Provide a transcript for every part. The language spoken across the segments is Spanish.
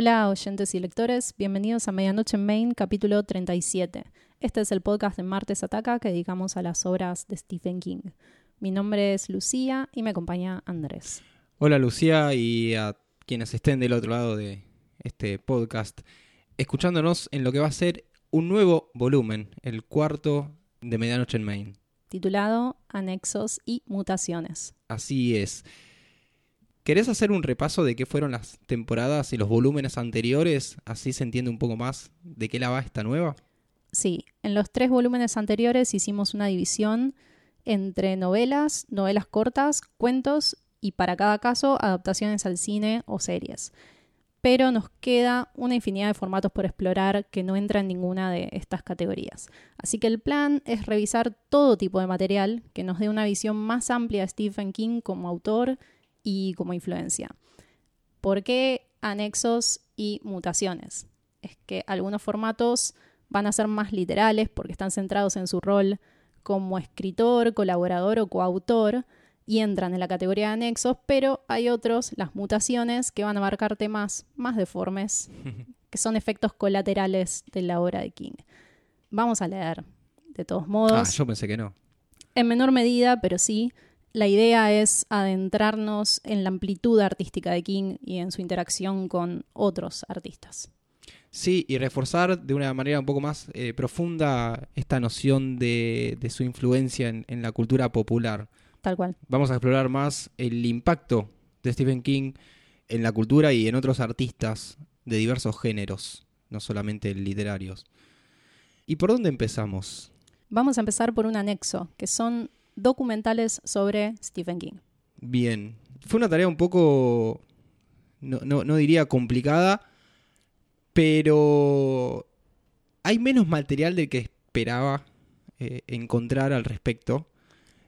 Hola oyentes y lectores, bienvenidos a Medianoche en Main, capítulo 37. Este es el podcast de Martes Ataca que dedicamos a las obras de Stephen King. Mi nombre es Lucía y me acompaña Andrés. Hola Lucía y a quienes estén del otro lado de este podcast, escuchándonos en lo que va a ser un nuevo volumen, el cuarto de Medianoche en Main. Titulado Anexos y Mutaciones. Así es. ¿Querés hacer un repaso de qué fueron las temporadas y los volúmenes anteriores? Así se entiende un poco más de qué la va esta nueva. Sí, en los tres volúmenes anteriores hicimos una división entre novelas, novelas cortas, cuentos y para cada caso adaptaciones al cine o series. Pero nos queda una infinidad de formatos por explorar que no entra en ninguna de estas categorías. Así que el plan es revisar todo tipo de material que nos dé una visión más amplia de Stephen King como autor y como influencia. ¿Por qué anexos y mutaciones? Es que algunos formatos van a ser más literales porque están centrados en su rol como escritor, colaborador o coautor y entran en la categoría de anexos, pero hay otros, las mutaciones, que van a abarcar temas más deformes, que son efectos colaterales de la obra de King. Vamos a leer, de todos modos. Ah, yo pensé que no. En menor medida, pero sí, la idea es adentrarnos en la amplitud artística de King y en su interacción con otros artistas. Sí, y reforzar de una manera un poco más eh, profunda esta noción de, de su influencia en, en, la cultura popular. Tal cual. Vamos a explorar más el impacto de Stephen King en la cultura y en otros artistas de diversos géneros, no solamente literarios. ¿Y por dónde empezamos? Vamos a empezar por un anexo, que son documentales sobre Stephen King. Bien. Fue una tarea un poco, no, no, no diría complicada, pero hay menos material del que esperaba eh, encontrar al respecto.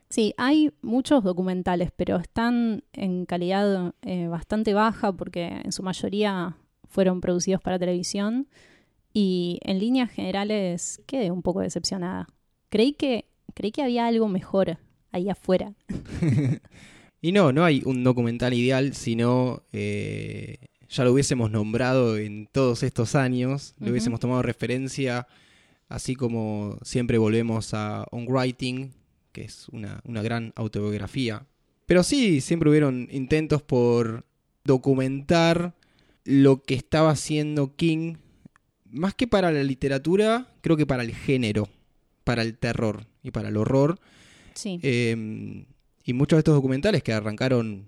Sí, hay muchos documentales, pero están en calidad eh, bastante baja porque en su mayoría fueron producidos para televisión y en líneas generales quedé un poco decepcionada. Creí que, creí que había algo mejor ahí afuera. y no, no hay un documental ideal, sino eh, ya lo hubiésemos nombrado en todos estos años, lo hubiésemos tomado referencia, así como siempre volvemos a On Writing, que es una, una gran autobiografía. Pero sí, siempre hubieron intentos por documentar lo que estaba haciendo King, más que para la literatura, creo que para el género, para el terror y para el horror. Sí. Eh, y muchos de estos documentales que arrancaron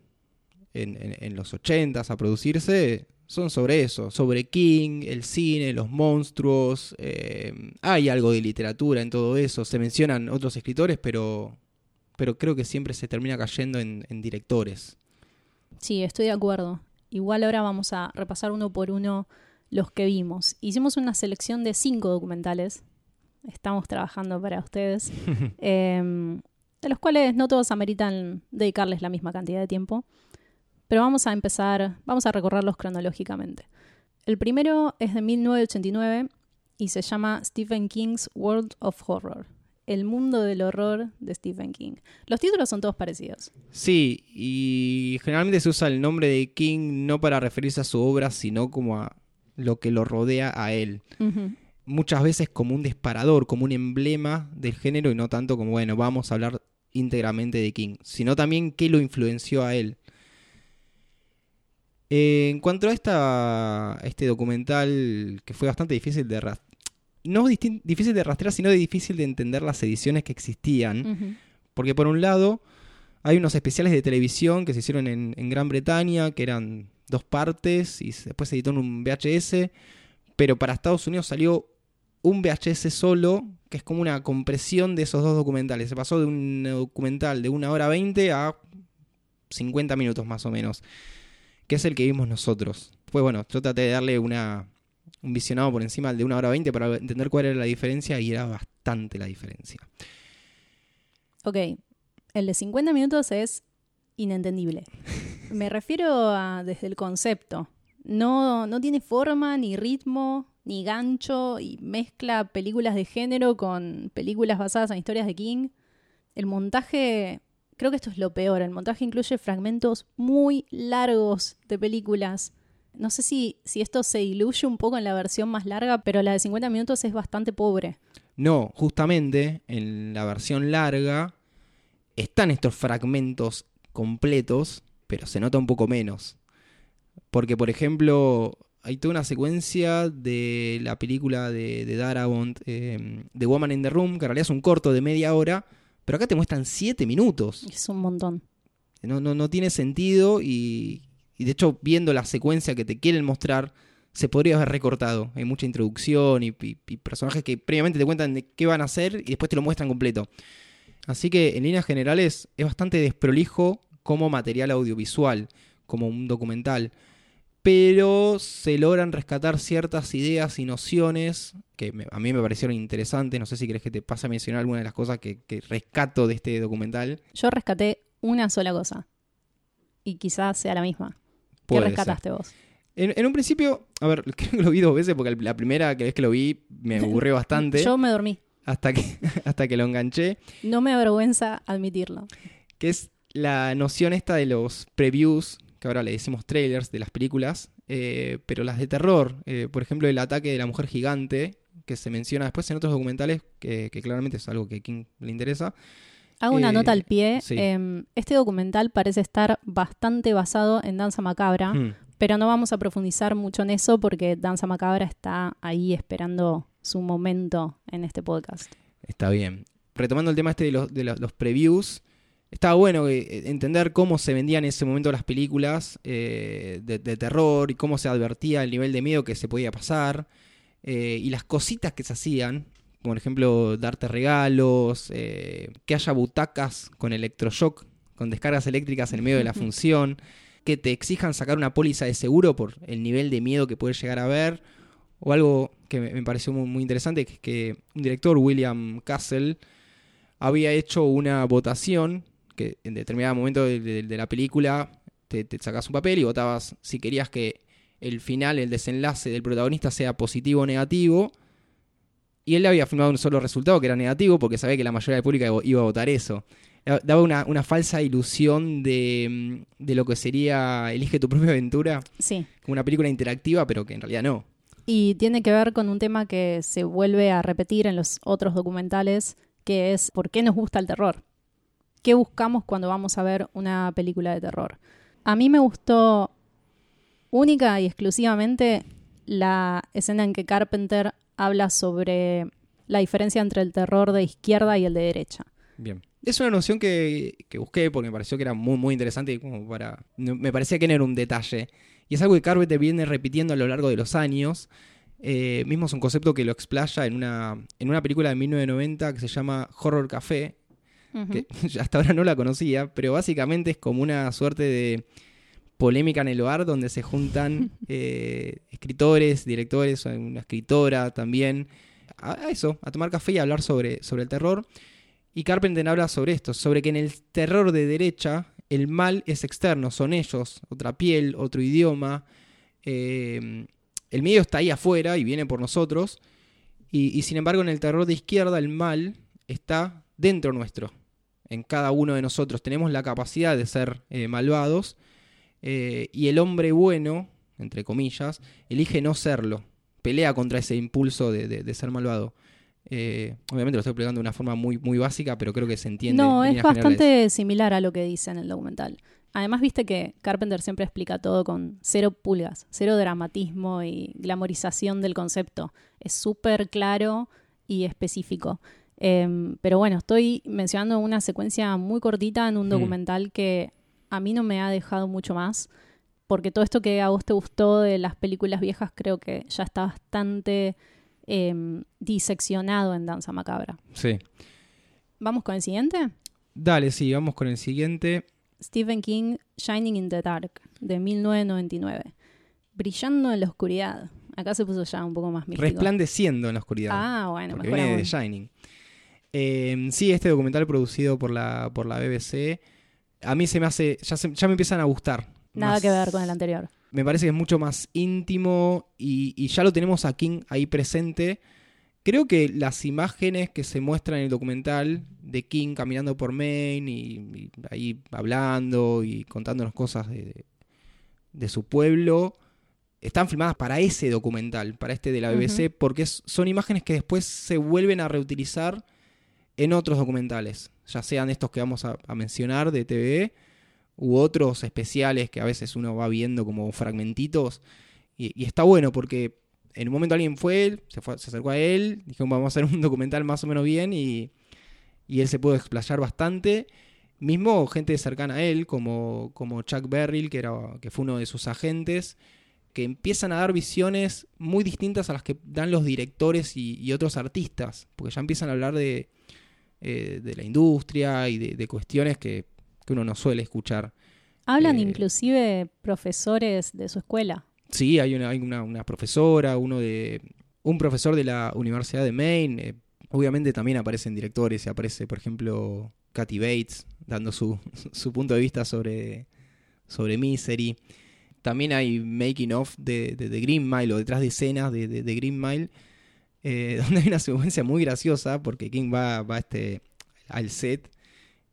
en, en, en los 80s a producirse son sobre eso, sobre King, el cine, los monstruos. Eh, hay algo de literatura en todo eso. Se mencionan otros escritores, pero, pero creo que siempre se termina cayendo en, en directores. Sí, estoy de acuerdo. Igual ahora vamos a repasar uno por uno los que vimos. Hicimos una selección de cinco documentales. Estamos trabajando para ustedes. eh, de los cuales no todos ameritan dedicarles la misma cantidad de tiempo. Pero vamos a empezar, vamos a recorrerlos cronológicamente. El primero es de 1989 y se llama Stephen King's World of Horror. El mundo del horror de Stephen King. Los títulos son todos parecidos. Sí, y generalmente se usa el nombre de King no para referirse a su obra, sino como a lo que lo rodea a él. Uh -huh. Muchas veces como un disparador, como un emblema del género y no tanto como, bueno, vamos a hablar íntegramente de King, sino también qué lo influenció a él. Eh, en cuanto a esta, este documental que fue bastante difícil de rastrear, no difícil de rastrear, sino de difícil de entender las ediciones que existían, Uh -huh. porque por un lado hay unos especiales de televisión que se hicieron en, en, Gran Bretaña, que eran dos partes, y después se editó en un VHS, pero para Estados Unidos salió un VHS solo, que es como una compresión de esos dos documentales. Se pasó de un documental de una hora veinte a 50 minutos más o menos que es el que vimos nosotros. Pues bueno, yo traté de darle una, un visionado por encima al de una hora veinte para entender cuál era la diferencia y era bastante la diferencia. Ok, el de 50 minutos es inentendible. Me refiero a desde el concepto. No, no tiene forma, ni ritmo, ni gancho, y mezcla películas de género con películas basadas en historias de King. El montaje creo que esto es lo peor. El montaje incluye fragmentos muy largos de películas No sé si, si esto se diluye un poco en la versión más larga, pero la de 50 minutos es bastante pobre. No, justamente en la versión larga están estos fragmentos completos, pero se nota un poco menos. Porque, por ejemplo, hay toda una secuencia de la película de, de Darabont, eh, The Woman in the Room, que en realidad es un corto de media hora, pero acá te muestran 7 minutos. Es un montón. No, no, no tiene sentido y, y, de hecho viendo la secuencia que te quieren mostrar se podría haber recortado. Hay mucha introducción y, y, y, personajes que previamente te cuentan de qué van a hacer y después te lo muestran completo. Así que en líneas generales es bastante desprolijo como material audiovisual, como un documental. Pero se logran rescatar ciertas ideas y nociones que me, a mí me parecieron interesantes. No sé si querés que te pase a mencionar alguna de las cosas que, que rescato de este documental. Yo rescaté una sola cosa. Y quizás sea la misma. ¿Qué Puede rescataste ser. vos? En, en, un principio, a ver, creo que lo vi dos veces porque la primera vez que lo vi me aburrió bastante. Yo me dormí. Hasta que, hasta que lo enganché. No me avergüenza admitirlo. Que es la noción esta de los previews, que ahora le decimos trailers de las películas, eh, pero las de terror. Eh, por ejemplo, el ataque de la mujer gigante, que se menciona después en otros documentales, que, que claramente es algo que a King le interesa. Hago una Eh, nota al pie. sí. Eh, este documental parece estar bastante basado en Danza Macabra, Hmm. pero no vamos a profundizar mucho en eso porque Danza Macabra está ahí esperando su momento en este podcast. Está bien. Retomando el tema este de los, de los, los previews, estaba bueno eh, entender cómo se vendían en ese momento las películas eh, de, de terror y cómo se advertía el nivel de miedo que se podía pasar eh, y las cositas que se hacían. Por ejemplo, darte regalos, eh, que haya butacas con electroshock, con descargas eléctricas en medio de la función, que te exijan sacar una póliza de seguro por el nivel de miedo que puede llegar a haber, o algo que me pareció muy, muy interesante, que es que un director, William Castle, había hecho una votación que en determinado momento de, de- de la película te, te sacas un papel y votabas si querías que el final, el desenlace del protagonista sea positivo o negativo. Y él había firmado un solo resultado que era negativo porque sabía que la mayoría del público iba- a votar eso. Da- Daba una, una falsa ilusión de, mm, de lo que sería Elige tu propia aventura, Sí. como una película interactiva, pero que en realidad no. Y tiene que ver con un tema que se vuelve a repetir en los otros documentales, que es ¿por qué nos gusta el terror? ¿Qué buscamos cuando vamos a ver una película de terror? A mí me gustó única y exclusivamente la escena en que Carpenter habla sobre la diferencia entre el terror de izquierda y el de derecha. Bien. Es una noción que, que busqué porque me pareció que era muy, muy interesante y como para... Me parecía que no era un detalle. Y es algo que Carpenter viene repitiendo a lo largo de los años. Eh, mismo es un concepto que lo explaya en una, en una película de 1990 que se llama Horror Café, Que hasta ahora no la conocía, pero básicamente es como una suerte de polémica en el hogar donde se juntan eh, escritores, directores, una escritora también, a, a eso, a tomar café y a hablar sobre, sobre el terror. Y Carpenter habla sobre esto, sobre que en el terror de derecha el mal es externo, son ellos, otra piel, otro idioma. eh, el miedo está ahí afuera y viene por nosotros. Y, y sin embargo en el terror de izquierda el mal está dentro nuestro, en cada uno de nosotros. Tenemos la capacidad de ser eh, malvados eh, y el hombre bueno, entre comillas, elige no serlo. Pelea contra ese impulso de, de- de ser malvado. Eh, obviamente lo estoy explicando de una forma muy, muy básica, pero creo que se entiende. No, en es generales. bastante similar a lo que dice en el documental. Además, viste que Carpenter siempre explica todo con cero pulgas, cero dramatismo y glamorización del concepto. Es súper claro y específico. Em, pero bueno, estoy mencionando una secuencia muy cortita en un Mm. documental que a mí no me ha dejado mucho más, porque todo esto que a vos te gustó de las películas viejas creo que ya está bastante em, diseccionado en Danza Macabra. Sí. ¿Vamos con el siguiente? Dale, sí, vamos con el siguiente. Stephen King, Shining in the Dark, de 1999. Brillando en la oscuridad. Acá se puso ya un poco más místico. Resplandeciendo en la oscuridad. Ah, bueno, porque mejor viene aún. de Shining. Eh, sí, este documental producido por la, por la BBC, a mí se me hace, ya, se- ya me empiezan a gustar. Nada Más- que ver con el anterior. Me parece que es mucho más íntimo y, y ya lo tenemos a King ahí presente. Creo que las imágenes que se muestran en el documental de King caminando por Maine y, y ahí hablando y contándonos cosas de, de su pueblo están filmadas para ese documental, para este de la BBC, porque son imágenes que después se vuelven a reutilizar en otros documentales, ya sean estos que vamos a, mencionar de TV u otros especiales que a veces uno va viendo como fragmentitos. Y, está bueno porque en un momento alguien fue se, se acercó a él, dijo vamos a hacer un documental más o menos bien y, y él se pudo explayar bastante. Mismo gente cercana a él, como, como Chuck Berrill, que, era, que fue uno de sus agentes, que empiezan a dar visiones muy distintas a las que dan los directores y otros artistas, porque ya empiezan a hablar de, eh, de la industria y de, de cuestiones que, que uno no suele escuchar. Hablan Eh, inclusive profesores de su escuela. Sí, hay una, hay una, una profesora, uno de. un profesor de la Universidad de Maine. eh, obviamente también aparecen directores y aparece, por ejemplo, Kathy Bates dando su, su punto de vista sobre, sobre Misery. También hay making of de, de, de Green Mile o detrás de escenas de, de, de Green Mile, eh, donde hay una secuencia muy graciosa porque King va, va este, al set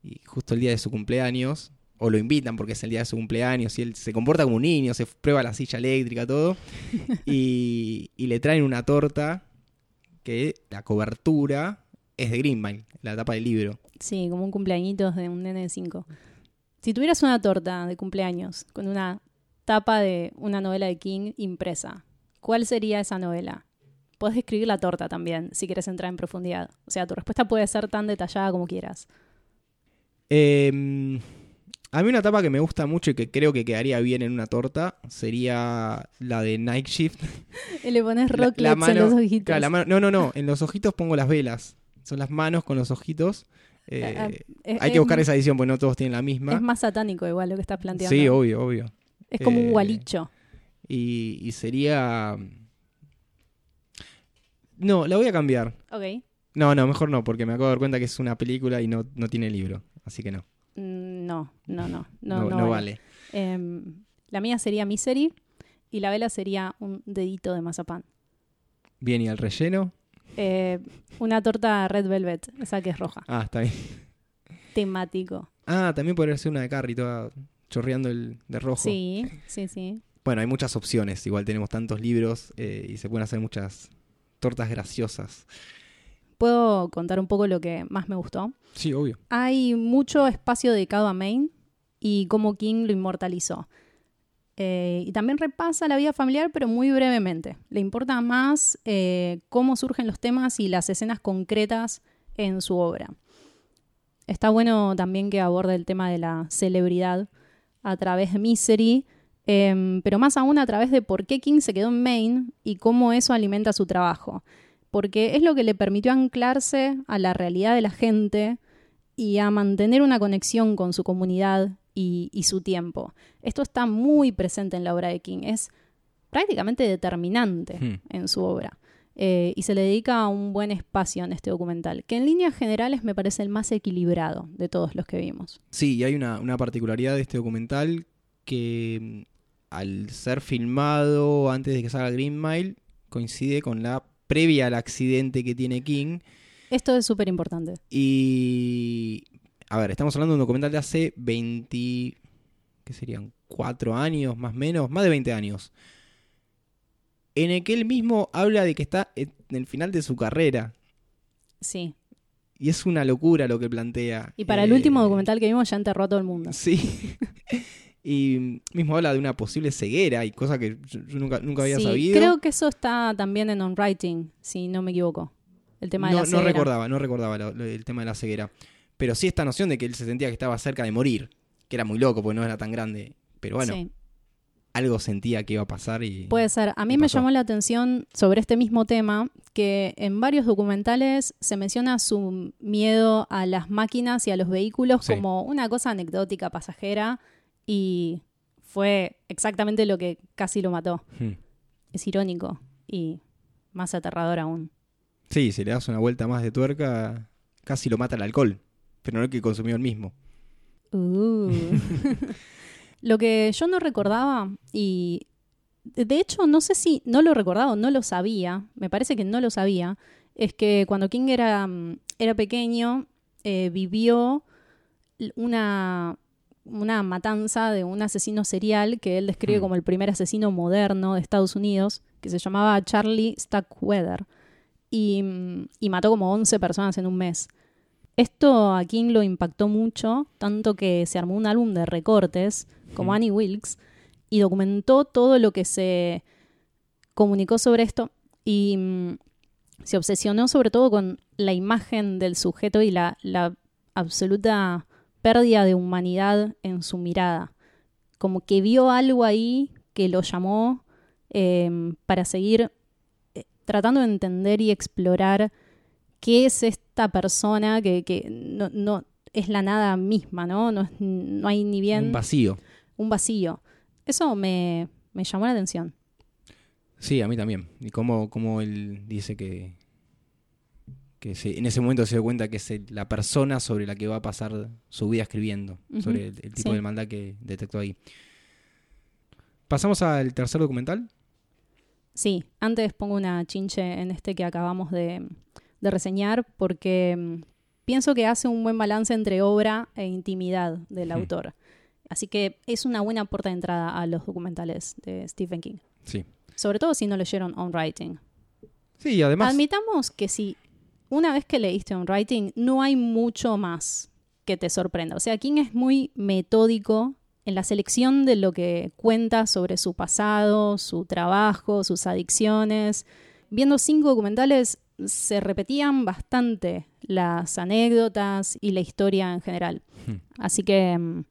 y justo el día de su cumpleaños, o lo invitan porque es el día de su cumpleaños y él se comporta como un niño, se prueba la silla eléctrica, todo, y, y le traen una torta que la cobertura es de Green Mile, la tapa del libro. Sí, como un cumpleañitos de un nene de 5. Si tuvieras una torta de cumpleaños con una tapa de una novela de King impresa, ¿cuál sería esa novela? Puedes escribir la torta también, si quieres entrar en profundidad. O sea, tu respuesta puede ser tan detallada como quieras. Eh, a mí una tapa que me gusta mucho y que creo que quedaría bien en una torta sería la de Night Shift. Y le pones La- rocklets la mano- en los ojitos. Claro, la mano- no, no, no, en los ojitos pongo las velas. Son las manos con los ojitos. Eh, Ah, Es- hay que es- buscar esa edición porque no todos tienen la misma. Es más satánico igual lo que estás planteando. Sí, obvio, obvio. es como eh, un gualicho. Y, y sería... No, la voy a cambiar. Ok. No, no, mejor no, porque me acabo de dar cuenta que es una película y no, no tiene libro. Así que no. Mm, No, no, no. No, No, no vale. vale. Em, la mía sería Misery y la vela sería un dedito de mazapán. Bien, ¿y el relleno? Eh, una torta red velvet, esa que es roja. Ah, está bien. Temático. Ah, también podría ser una de Carrie, toda chorreando el de rojo. Sí, sí, sí. Bueno, hay muchas opciones. Igual tenemos tantos libros eh, y se pueden hacer muchas tortas graciosas. ¿Puedo contar un poco lo que más me gustó? Sí, obvio. Hay mucho espacio dedicado a Maine y cómo King lo inmortalizó. Eh, y también repasa la vida familiar, pero muy brevemente. Le importa más eh, cómo surgen los temas y las escenas concretas en su obra. Está bueno también que aborde el tema de la celebridad a través de Misery, em, pero más aún a través de por qué King se quedó en Maine y cómo eso alimenta su trabajo. Porque es lo que le permitió anclarse a la realidad de la gente y a mantener una conexión con su comunidad y, y su tiempo. Esto está muy presente en la obra de King, es prácticamente determinante Hmm. en su obra. Eh, y se le dedica un buen espacio en este documental, que en líneas generales me parece el más equilibrado de todos los que vimos. Sí, y hay una, una particularidad de este documental que al ser filmado antes de que salga Green Mile coincide con la previa al accidente que tiene King. Esto es súper importante. Y. A ver, estamos hablando de un documental de hace 20. ¿Qué serían? ¿Cuatro años más o menos? Más de 20 años. En el que él mismo habla de que está en el final de su carrera. Sí. Y es una locura lo que plantea. Y para el Eh, último documental que vimos ya enterró a todo el mundo. Sí. y mismo habla de una posible ceguera y cosa que yo, nunca, nunca había Sí, sabido. Creo que eso está también en On Writing, si no me equivoco. El tema de no, la no ceguera. recordaba, no recordaba lo- lo- el tema de la ceguera. Pero sí esta noción de que él se sentía que estaba cerca de morir. Que era muy loco porque no era tan grande. Pero bueno, Sí. algo sentía que iba a pasar y. Puede ser. A mí ¿Qué me pasó? llamó la atención sobre este mismo tema que en varios documentales se menciona su miedo a las máquinas y a los vehículos Sí. como una cosa anecdótica, pasajera, y fue exactamente lo que casi lo mató. Hmm. Es irónico y más aterrador aún. Sí, si le das una vuelta más de tuerca, casi lo mata el alcohol. Pero no el que consumió el mismo. Uh. lo que yo no recordaba, y de hecho no sé si no lo recordaba o no lo sabía, me parece que no lo sabía, es que cuando King era, mm, era pequeño eh, vivió una, una matanza de un asesino serial que él describe Hmm. como el primer asesino moderno de Estados Unidos, que se llamaba Charlie Stackweather, y, mm, y mató como 11 personas en un mes. Esto a King lo impactó mucho, tanto que se armó un álbum de recortes, como Hmm. Annie Wilkes, y documentó todo lo que se comunicó sobre esto y mm, se obsesionó sobre todo con la imagen del sujeto y la, la absoluta pérdida de humanidad en su mirada. Como que vio algo ahí que lo llamó eh, para seguir eh, tratando de entender y explorar qué es esta persona que, que no, no es la nada misma, ¿no? No, hay ni bien Un vacío. un vacío. Eso me, me llamó la atención. Sí, a mí también. Y cómo, cómo él dice que, que se- en ese momento se dio cuenta que es el- la persona sobre la que va a pasar su vida escribiendo, sobre el, el tipo sí. de maldad que detectó ahí. Pasamos al tercer documental. Sí, antes pongo una chinche en este que acabamos de, de reseñar porque mm, pienso que hace un buen balance entre obra e intimidad del autor. Así que es una buena puerta de entrada a los documentales de Stephen King. Sí. Sobre todo si no leyeron On Writing. Sí, además. Admitamos que si una vez que leíste On Writing, no hay mucho más que te sorprenda. O sea, King es muy metódico en la selección de lo que cuenta sobre su pasado, su trabajo, sus adicciones. Viendo cinco documentales se repetían bastante las anécdotas y la historia en general. Hmm. Así que mm,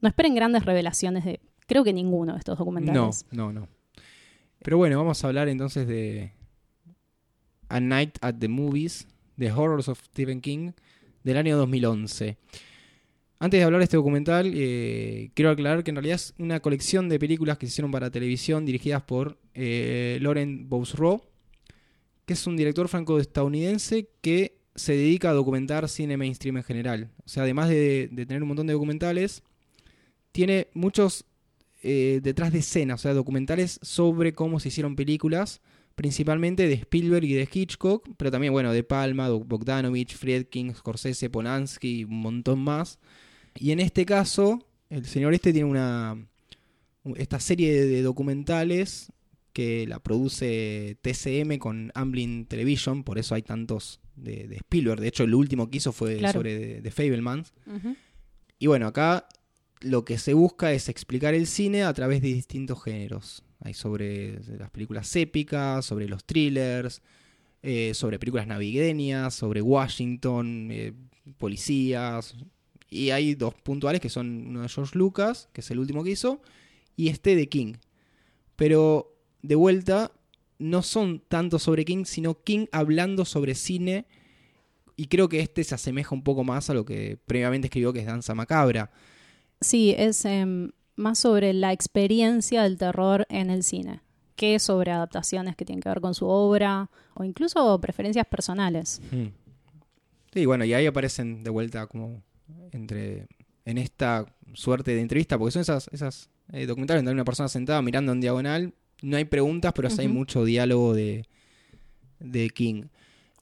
no esperen grandes revelaciones de, creo que ninguno de estos No, documentales. no, no. Pero bueno, vamos a hablar entonces de A Night at the Movies, The Horrors of Stephen King, del año 2011. Antes de hablar de este documental, eh, quiero aclarar que en realidad es una colección de películas que se hicieron para televisión dirigidas por eh, Laurent Bousreau, que es un director franco-estadounidense que se dedica a documentar cine mainstream en general. O sea, además de, de tener un montón de documentales, tiene muchos eh, detrás de escena, o sea, documentales sobre cómo se hicieron películas, principalmente de Spielberg y de Hitchcock, pero también, bueno, de Palma, Bog- Bogdanovich, Friedkin, Scorsese, Polanski y un montón más. Y en este caso, el señor este tiene una esta serie de, documentales que la produce TCM con Amblin Television, por eso hay tantos de, de Spielberg. De hecho, el último que hizo fue Claro. sobre The, Fablemans. Y bueno, acá lo que se busca es explicar el cine a través de distintos géneros. Hay sobre las películas épicas, sobre los thrillers, eh, sobre películas navideñas, sobre Washington, eh, policías. Y hay dos puntuales que son uno de George Lucas, que es el último que hizo, y este de King. Pero de vuelta, no son tanto sobre King, sino King hablando sobre cine. Y creo que este se asemeja un poco más a lo que previamente escribió, que es Danza Macabra. Sí, es em, más sobre la experiencia del terror en el cine que sobre adaptaciones que tienen que ver con su obra o incluso preferencias personales. Sí, bueno, y ahí aparecen de vuelta como entre en esta suerte de entrevista, porque son esas, esas eh, documentales donde hay una persona sentada mirando en diagonal, no hay preguntas, pero sí hay mucho diálogo de, de King.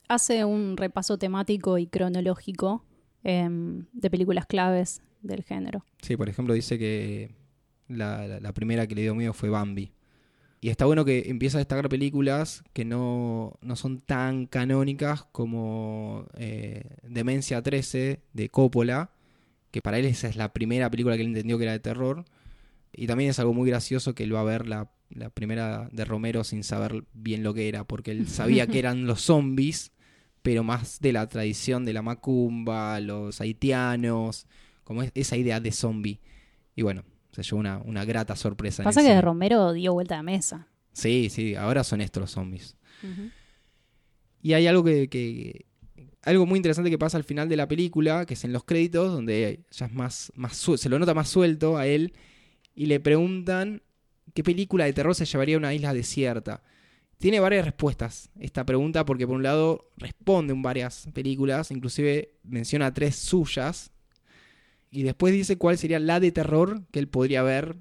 Hace un repaso temático y cronológico em, de películas claves del género. Sí, por ejemplo, dice que la, la- la primera que le dio miedo fue Bambi. Y está bueno que empieza a destacar películas que no, no son tan canónicas como eh, Demencia 13 de Coppola, que para él esa es la primera película que él entendió que era de terror. Y también es algo muy gracioso que él va a ver la, la primera de Romero sin saber bien lo que era, porque él sabía que eran los zombies, pero más de la tradición de la macumba, los haitianos, como es- esa idea de zombie. Y bueno, se llevó una, una grata sorpresa. Pasa que de Romero dio vuelta de mesa. Sí, sí, ahora son estos los zombies. Y hay algo que, que- algo muy interesante que pasa al final de la película, que es en los créditos, donde ya es más, más se lo nota más suelto a él, y le preguntan qué película de terror se llevaría a una isla desierta. Tiene varias respuestas esta pregunta, porque por un lado responde en varias películas, inclusive menciona tres suyas, y después dice cuál sería la de terror que él podría ver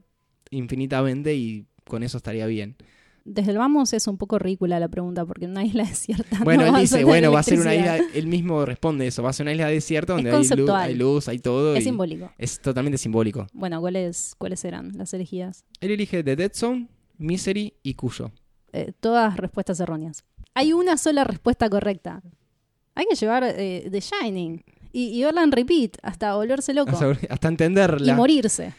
infinitamente y con eso estaría bien. Desde el vamos es un poco ridícula la pregunta, porque en una isla desierta. Bueno, no él dice, bueno, va a ser una isla, él mismo responde eso, va a ser una isla desierta donde hay luz, hay luz, hay todo. Es y simbólico. es totalmente simbólico. Bueno, ¿cuáles, ¿cuáles eran las elegidas? Él elige The Dead Zone, Misery y Cuyo. Eh, todas respuestas erróneas. Hay una sola respuesta correcta. Hay que llevar eh, The Shining y, y verla en repeat hasta volverse loco Hasta, hasta y entenderla. morirse.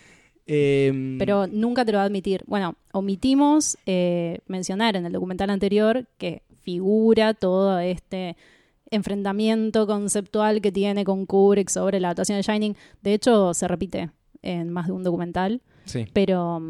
Eh, Pero nunca te lo va a admitir. Bueno, omitimos eh, mencionar en el documental anterior que figura todo este enfrentamiento conceptual que tiene con Kubrick sobre la adaptación de Shining. De hecho, se repite en más de un documental, sí. pero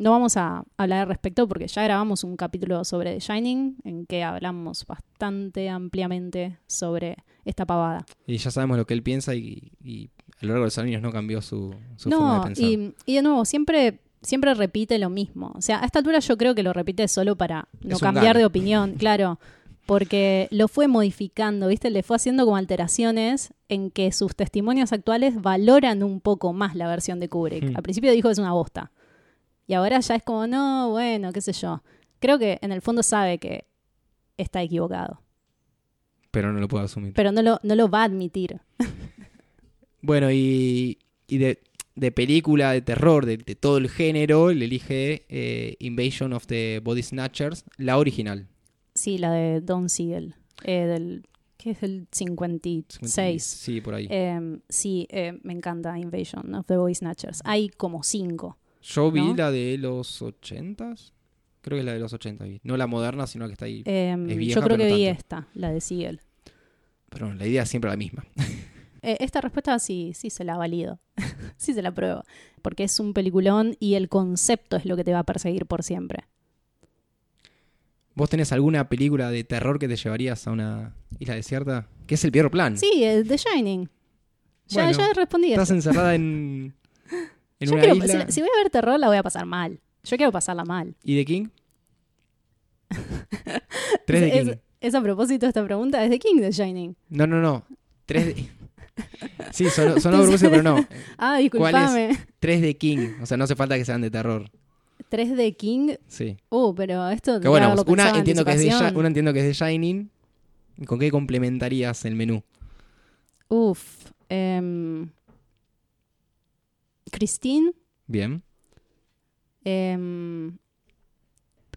no vamos a hablar al respecto porque ya grabamos un capítulo sobre The Shining en que hablamos bastante ampliamente sobre esta pavada. Y ya sabemos lo que él piensa y, y a lo largo de los años no cambió su, su forma de No, pensar. y, y de nuevo, siempre, siempre repite lo mismo. O sea, a esta altura yo creo que lo repite solo para no cambiar de opinión, claro. Porque lo fue modificando, ¿viste? Le fue haciendo como alteraciones en que sus testimonios actuales valoran un poco más la versión de Kubrick. Hmm. Al principio dijo que es una bosta. Y ahora ya es como, no, bueno, qué sé yo. Creo que en el fondo sabe que está equivocado. Pero no lo puedo asumir. Pero no lo, no lo va a admitir. Bueno, y, y de, de película de terror, de, de todo el género, le elige eh, Invasion of the Body Snatchers, la original. Sí, la de Don Siegel. eh, del, ¿Qué es el 56? Sí, por ahí. Eh, sí, eh, me encanta Invasion of the Body Snatchers. Hay como cinco. Yo vi ¿no? la de los 80s. Creo que es la de los 80 vi. No la moderna, sino que está ahí. Eh, Es vieja, yo creo que no vi esta, la de Siegel. Pero la idea es siempre la misma. Eh, esta respuesta sí, sí se la valido. sí se la pruebo. Porque es un peliculón y el concepto es lo que te va a perseguir por siempre. ¿Vos tenés alguna película de terror que te llevarías a una isla desierta? Que es el peor plan. Sí, eh, The Shining. Ya, Bueno, ya respondí Estás eso. encerrada en, en Yo una quiero- isla. si, si voy a ver terror, la voy a pasar mal. Yo quiero pasarla mal. ¿Y de King? Tres de Es- King. es a propósito esta pregunta, es de King The Shining. No, no, no. Tres de... Sí, sonó, sonó pero no. Ah, disculpame. Tres de King. O sea, no hace falta que sean de terror. Tres de King. Sí. Uh, pero esto Que tendría bueno, haberlo una pensado en entiendo que, es de, anticipación. una entiendo que es de Shining. ¿Y ¿Con qué complementarías el menú? Uf. em, Christine. Bien. em,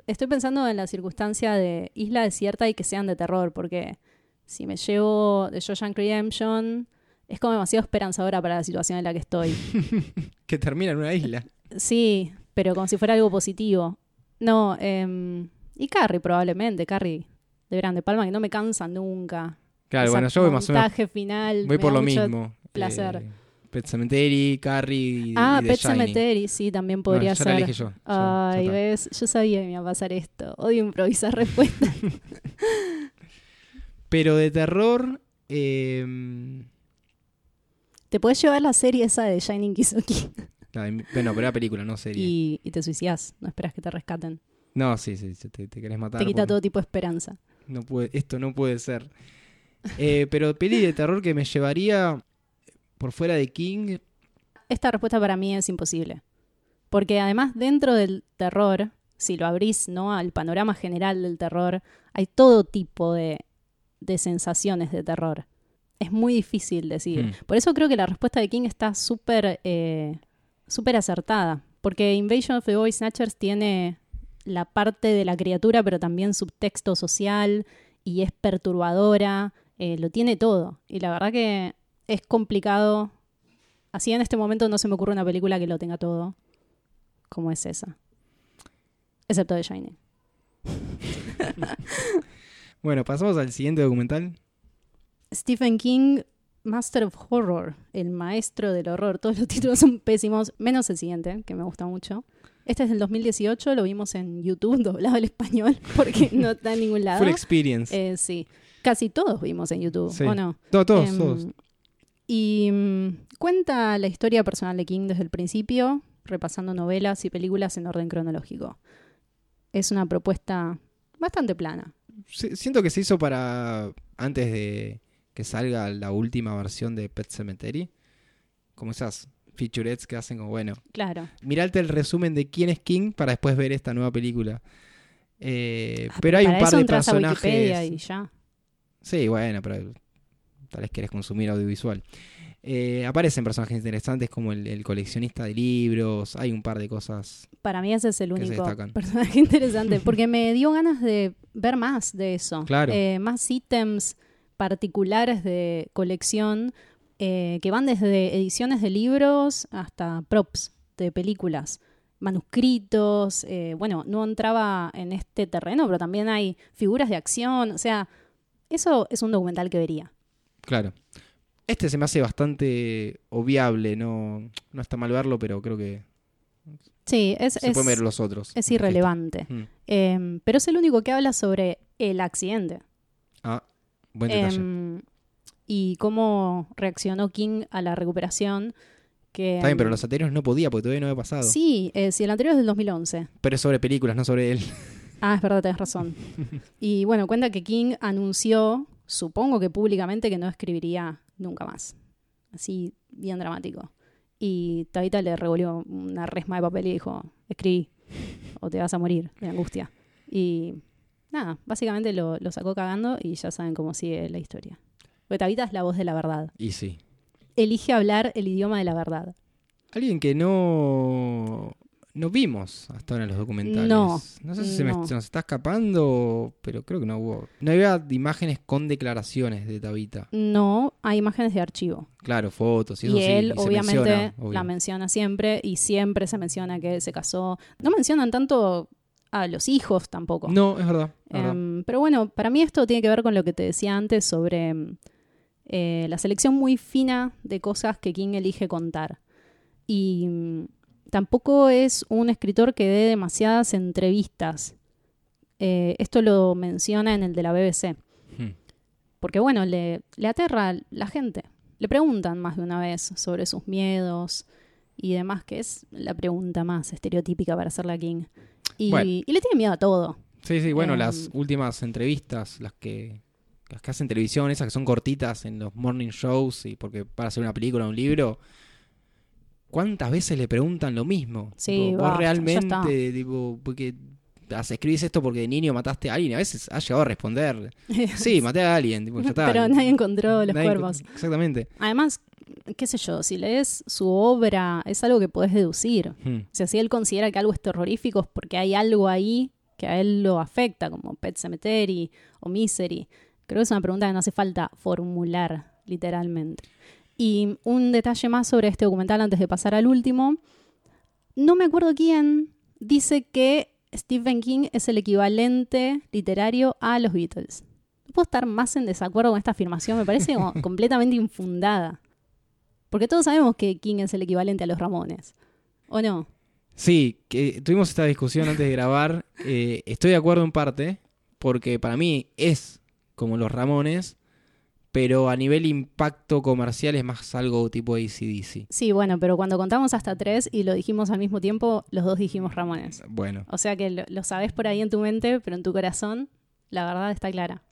estoy pensando en la circunstancia de isla desierta y que sean de terror, porque si me llevo de Shawshank Redemption, es como demasiado esperanzadora para la situación en la que estoy. Que termina en una isla. Sí, pero como si fuera algo positivo. No, em, y Carrie probablemente, Carrie de Grande Palma, que no me cansa nunca. Claro, Esa bueno, yo voy más o menos. final. Voy por lo mismo. placer. Eh, Pet Cemetery, Carrie y, Ah, y Pet Shining. Cemetery, sí, también podría ya la elegí yo. Ay, ves, yo sabía que me iba a pasar esto. Odio improvisar respuestas. Pero de terror. eh, te puedes llevar la serie esa de Shining Kizuki bueno, pero era película, no serie. y, y te suicidas. No esperas que te rescaten. No, sí, sí, sí, te, te querés matar. te quita porque todo tipo de esperanza. No puede, esto no puede ser. Eh, pero peli de terror que me llevaría por fuera de King. Esta respuesta para mí es imposible. Porque además dentro del terror, si lo abrís ¿no? al panorama general del terror, hay todo tipo de, de sensaciones de terror. Es muy difícil decir. Hmm. Por eso creo que la respuesta de King está súper eh, súper acertada. Porque Invasion of the Body Snatchers tiene la parte de la criatura, pero también subtexto social y es perturbadora. eh, lo tiene todo. Y la verdad que es complicado. Así en este momento no se me ocurre una película que lo tenga todo como es esa. Excepto The Shining. Bueno, pasamos al siguiente documental. Stephen King, Master of Horror, el maestro del horror. Todos los títulos son pésimos, menos el siguiente, que me gusta mucho. Este es del 2018, lo vimos en YouTube, doblado al español, porque no está en ningún lado. Full Experience. Eh, sí, casi todos vimos en YouTube, Sí. ¿o no? Todos, Em, todos. Y mm, cuenta la historia personal de King desde el principio, repasando novelas y películas en orden cronológico. Es una propuesta bastante plana. Si- Siento que se hizo para antes de que salga la última versión de Pet Cemetery. Como esas featurettes que hacen como, bueno, Claro. mirate el resumen de quién es King para después ver esta nueva película. Eh, Ah, pero hay un par de personajes. y ya. Sí, bueno, pero tal vez querés consumir audiovisual. Eh, aparecen personajes interesantes como el, el coleccionista de libros. Hay un par de cosas. Para mí ese es el único personaje interesante, porque me dio ganas de ver más de eso. Claro. Eh, más ítems particulares de colección eh, que van desde ediciones de libros hasta props de películas, manuscritos. bueno, no entraba en este terreno, pero también hay figuras de acción. O sea, eso es un documental que vería. Claro. Este se me hace bastante obviable. No, no está mal verlo, pero creo que Sí, es, se es, pueden ver los otros. es irrelevante. Mm. Eh, pero es el único que habla sobre el accidente. Ah, buen detalle. Em, y cómo reaccionó King a la recuperación. Que, Está bien, pero em, los anteriores no podía porque todavía no había pasado. Sí, eh, sí, el anterior es del 2011. Pero es sobre películas, no sobre él. Ah, es verdad, tenés razón. y bueno, cuenta que King anunció, supongo que públicamente, que no escribiría nunca más. Así, bien dramático. Y Tabita le revolvió una resma de papel y dijo, escribí o te vas a morir de angustia. Y nada, básicamente lo, lo sacó cagando y ya saben cómo sigue la historia. Porque Tabita es la voz de la verdad. Y sí. Elige hablar el idioma de la verdad. Alguien que no, no vimos hasta ahora en los documentales. No, sé si se, me- no. se nos está escapando, pero creo que no hubo. No había imágenes con declaraciones de Tabita. No hay imágenes de archivo. Claro, fotos y Y, eso sí, él, y se obviamente, menciona, obvio. la menciona siempre y siempre se menciona que él se casó. No mencionan tanto a los hijos tampoco. No, es verdad. es verdad. Em, pero bueno, para mí esto tiene que ver con lo que te decía antes sobre em, eh, la selección muy fina de cosas que King elige contar. Y mm, tampoco es un escritor que dé demasiadas entrevistas. Eh, esto lo menciona en el de la BBC. Hmm. Porque bueno, le, le aterra a la gente. Le preguntan más de una vez sobre sus miedos y demás, que es la pregunta más estereotípica para hacerla King. Y, Bueno. y le tiene miedo a todo. Sí, sí, bueno, Em, las últimas entrevistas, las que, las que hacen televisión, esas que son cortitas en los morning shows, y porque para hacer una película o un libro, ¿cuántas veces le preguntan lo mismo? Sí, Tipo, vos realmente, tipo, porque escribís esto porque de niño mataste a alguien, a veces has llegado a responder, sí, maté a alguien, tipo, ya está. Pero nadie encontró los Nadie- cuervos. Exactamente. Además, qué sé yo, si lees su obra, es algo que podés deducir. Hmm. O sea, si él considera que algo es terrorífico es porque hay algo ahí que a él lo afecta, como Pet Cemetery o Misery. Creo que es una pregunta que no hace falta formular, literalmente. Y un detalle más sobre este documental antes de pasar al último. No me acuerdo quién dice que Stephen King es el equivalente literario a los Beatles. No puedo estar más en desacuerdo con esta afirmación, me parece como completamente infundada. Porque todos sabemos que King es el equivalente a los Ramones. ¿O no? Sí, que tuvimos esta discusión antes de grabar. eh, estoy de acuerdo en parte, porque para mí es como los Ramones, pero a nivel impacto comercial es más algo tipo ACDC. Sí, bueno, pero cuando contamos hasta tres y lo dijimos al mismo tiempo, los dos dijimos Ramones. Bueno, O sea que lo, lo sabes por ahí en tu mente, pero en tu corazón la verdad está clara.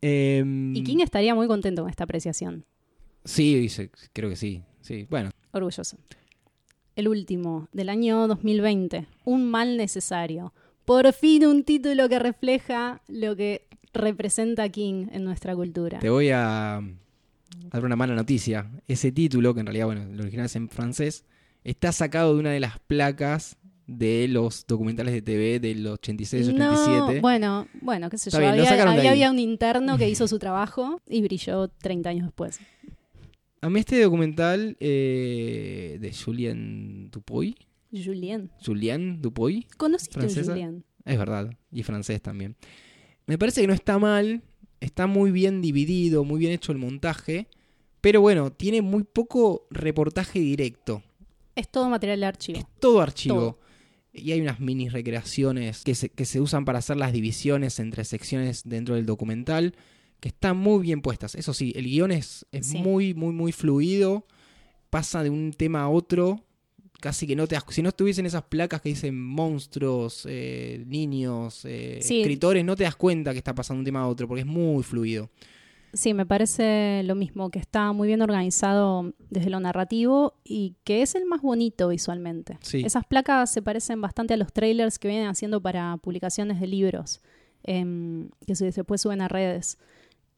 em, Y King estaría muy contento con esta apreciación. sí, sí, creo que sí. Sí, bueno, Orgulloso. El último, del año 2020. Un mal necesario. Por fin un título que refleja lo que representa King en nuestra cultura. te voy a, a dar una mala noticia. Ese título, que en realidad, bueno, el original es en francés, está sacado de una de las placas de los documentales de TV del 86-87. No, bueno, bueno, qué sé yo. bien, había, un interno que hizo su trabajo y brilló 30 años después. A mí este documental eh, de Julien Dupuy, Julien. Julien Dupuy, ¿Conociste a. Julien? es verdad, y francés también. Me parece que no está mal, está muy bien dividido, muy bien hecho el montaje, pero bueno, tiene muy poco reportaje directo, Es todo material de archivo. es todo archivo. Todo. Y hay unas mini recreaciones que se, que se usan para hacer las divisiones entre secciones dentro del documental, que están muy bien puestas. Eso sí, el guion es, es Sí. muy, muy, muy fluido, pasa de un tema a otro, casi que no te. Si no estuviesen esas placas que dicen monstruos, eh, niños, eh, Sí. escritores, no te das cuenta que está pasando un tema a otro, porque es muy fluido. Sí, me parece lo mismo, que está muy bien organizado desde lo narrativo y que es el más bonito visualmente. Sí. Esas placas se parecen bastante a los trailers que vienen haciendo para publicaciones de libros, em, que se- después suben a redes.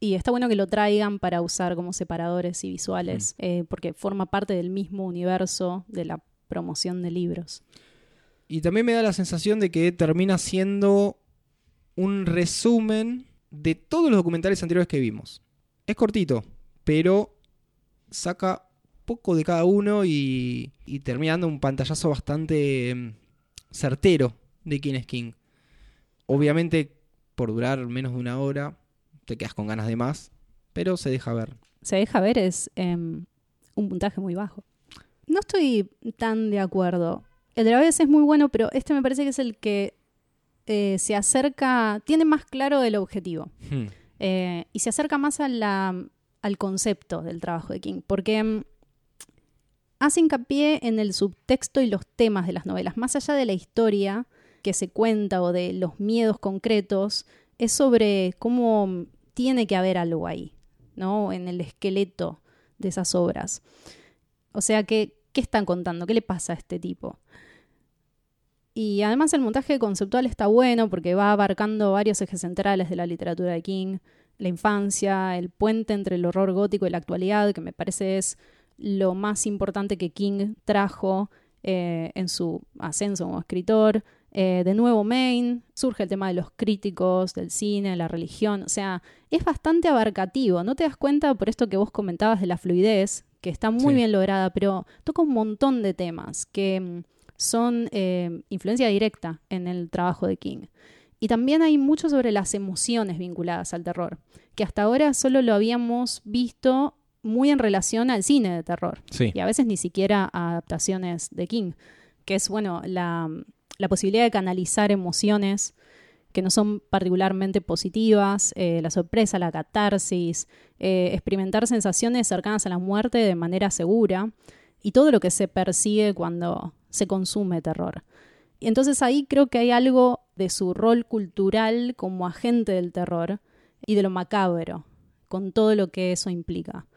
Y está bueno que lo traigan para usar como separadores y visuales, eh, porque forma parte del mismo universo de la promoción de libros. Y también me da la sensación de que termina siendo un resumen de todos los documentales anteriores que vimos. Es cortito, pero saca poco de cada uno y, y termina dando un pantallazo bastante mm, certero de quién es King. Obviamente, por durar menos de una hora, te quedas con ganas de más, pero se deja ver. Se deja ver, es em, un puntaje muy bajo. No estoy tan de acuerdo. El de la BBC es muy bueno, pero este me parece que es el que eh, se acerca, tiene más claro el objetivo. Hmm. Eh, y se acerca más a la- al concepto del trabajo de King, porque mm, hace hincapié en el subtexto y los temas de las novelas, más allá de la historia que se cuenta o de los miedos concretos, es sobre cómo mm, tiene que haber algo ahí, ¿no? En el esqueleto de esas obras. O sea, ¿qué, qué están contando? ¿Qué le pasa a este tipo? Y además el montaje conceptual está bueno porque va abarcando varios ejes centrales de la literatura de King, la infancia, el puente entre el horror gótico y la actualidad, que me parece es lo más importante que King trajo eh, en su ascenso como escritor. Eh, de nuevo Maine, surge el tema de los críticos, del cine, la religión, o sea, es bastante abarcativo, ¿no te das cuenta por esto que vos comentabas de la fluidez, que está muy Sí. bien lograda, pero toca un montón de temas que mm, son eh, influencia directa en el trabajo de King. Y también hay mucho sobre las emociones vinculadas al terror, que hasta ahora solo lo habíamos visto muy en relación al cine de terror Sí. y a veces ni siquiera a adaptaciones de King, que es, bueno, la, la posibilidad de canalizar emociones que no son particularmente positivas, eh, la sorpresa, la catarsis, eh, experimentar sensaciones cercanas a la muerte de manera segura y todo lo que se persigue cuando se consume terror. Y entonces ahí creo que hay algo de su rol cultural como agente del terror y de lo macabro, con todo lo que eso implica.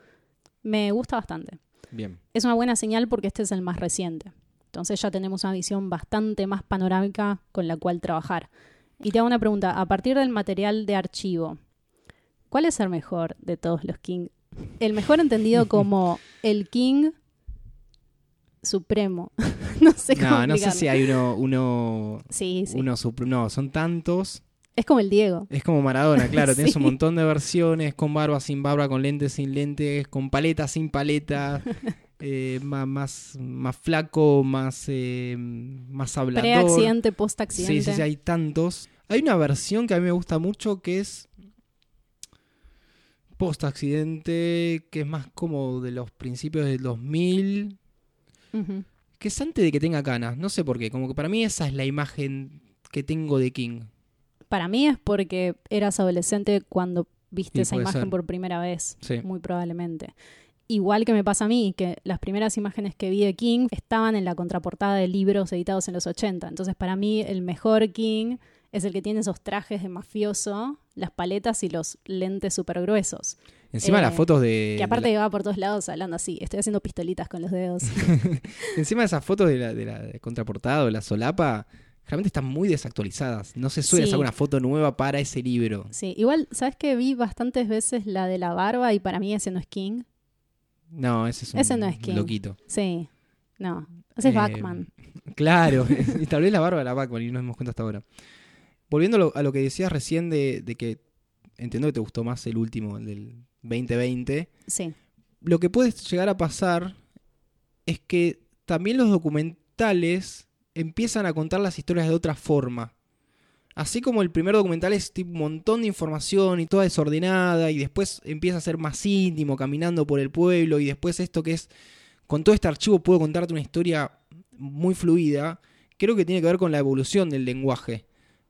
Me gusta bastante. Bien. Es una buena señal porque este es el más reciente. Entonces ya tenemos una visión bastante más panorámica con la cual trabajar. Y te hago una pregunta, a partir del material de archivo, ¿cuál es el mejor de todos los King? El mejor entendido como el King supremo. no sé cómo No, no sé si hay uno, uno, Sí, sí. uno no, son tantos. Es como el Diego. Es como Maradona, claro, tienes Sí. un montón de versiones, con barba, sin barba, con lentes, sin lentes, con paleta, sin paleta, eh, más, más, flaco, más, eh, más hablador. Pre-accidente, Sí, post-accidente. sí, sí, hay tantos. Hay una versión que a mí me gusta mucho que es post-accidente, que es más como de los principios del 2000, Ujú. que es antes de que tenga canas, no sé por qué, como que para mí esa es la imagen que tengo de King. Para mí es porque eras adolescente cuando viste Sí, esa imagen ser. por primera vez, Sí. muy probablemente. Igual que me pasa a mí, que las primeras imágenes que vi de King estaban en la contraportada de libros editados en los 80. Entonces, para mí, el mejor King es el que tiene esos trajes de mafioso, las paletas y los lentes súper gruesos. Encima Eh, las fotos de... Que aparte va por todos lados hablando así. Estoy haciendo pistolitas con los dedos. la- encima esas fotos de la, de la de contraportada o la solapa, realmente están muy desactualizadas. No se suele Sí. sacar una foto nueva para ese libro. Sí, igual, ¿sabes que Vi bastantes veces la de la barba y para mí ese no es King. No, ese es un Ese no es King. loquito. Sí, no. Ese es Eh, Batman. Claro, y tal vez la barba de la Batman y no nos dimos cuenta hasta ahora. Volviendo a lo, a lo que decías recién de, de que entiendo que te gustó más el último, el del 2020. Sí. Lo que puede llegar a pasar es que también los documentales empiezan a contar las historias de otra forma. Así como el primer documental es tipo un montón de información y toda desordenada y después empieza a ser más íntimo caminando por el pueblo y después esto que es con todo este archivo puedo contarte una historia muy fluida, creo que tiene que ver con la evolución del lenguaje,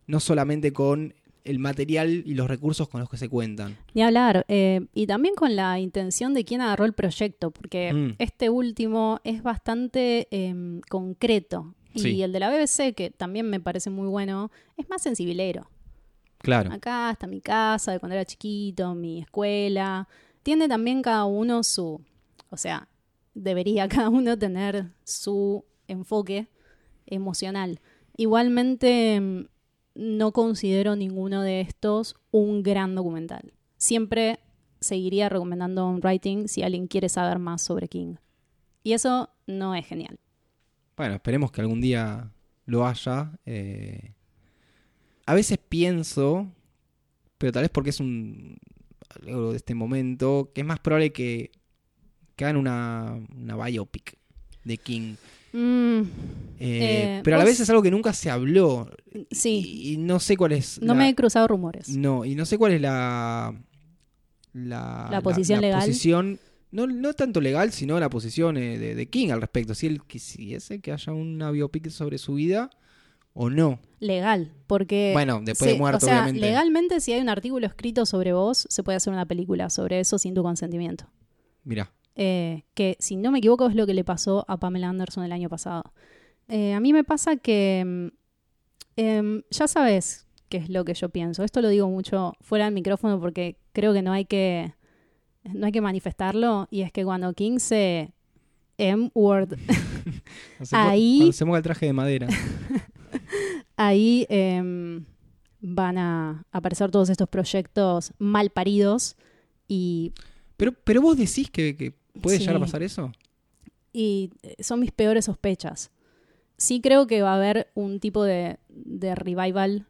no solamente con el material y los recursos con los que se cuentan. Ni hablar. eh, y también con la intención de quién agarró el proyecto, porque Mm. este último es bastante em, concreto. Y Sí. el de la BBC, que también me parece muy bueno, es más sensibilero. Claro. Acá está mi casa de cuando era chiquito, mi escuela. Tiene también cada uno su, o sea, debería cada uno tener su enfoque emocional. Igualmente, mm, no considero ninguno de estos un gran documental. Siempre seguiría recomendando un writing si alguien quiere saber más sobre King. Y eso no es genial. Bueno, esperemos que algún día lo haya. eh. A veces pienso, pero tal vez porque es un algo de este momento, que es más probable que, que hagan una, una biopic de King. Mm, Eh, Eh, pero a la vos- vez es algo que nunca se habló. sí, Y, y no sé cuál es. no la- me he cruzado rumores. No, y no sé cuál es la. La, La posición legal. posición, no, no tanto legal, sino la posición eh, de, de King al respecto. Si él quisiese que haya una biopic sobre su vida o no. Legal, porque... Bueno, después de muerto, o sea, obviamente. legalmente si hay un artículo escrito sobre vos, se puede hacer una película sobre eso sin tu consentimiento. Mira, Eh, que si no me equivoco es lo que le pasó a Pamela Anderson el año pasado. Eh, a mí me pasa que mm, em, ya sabes qué es lo que yo pienso. Esto lo digo mucho fuera del micrófono porque creo que no hay que no hay que manifestarlo y es que cuando King se M-word Ahí- se moja el traje de madera. ahí em, van a aparecer todos estos proyectos mal paridos y, Pero, pero vos decís que, que puede Sí. llegar a pasar eso. y eh, son mis peores sospechas. Sí creo que va a haber un tipo de, de revival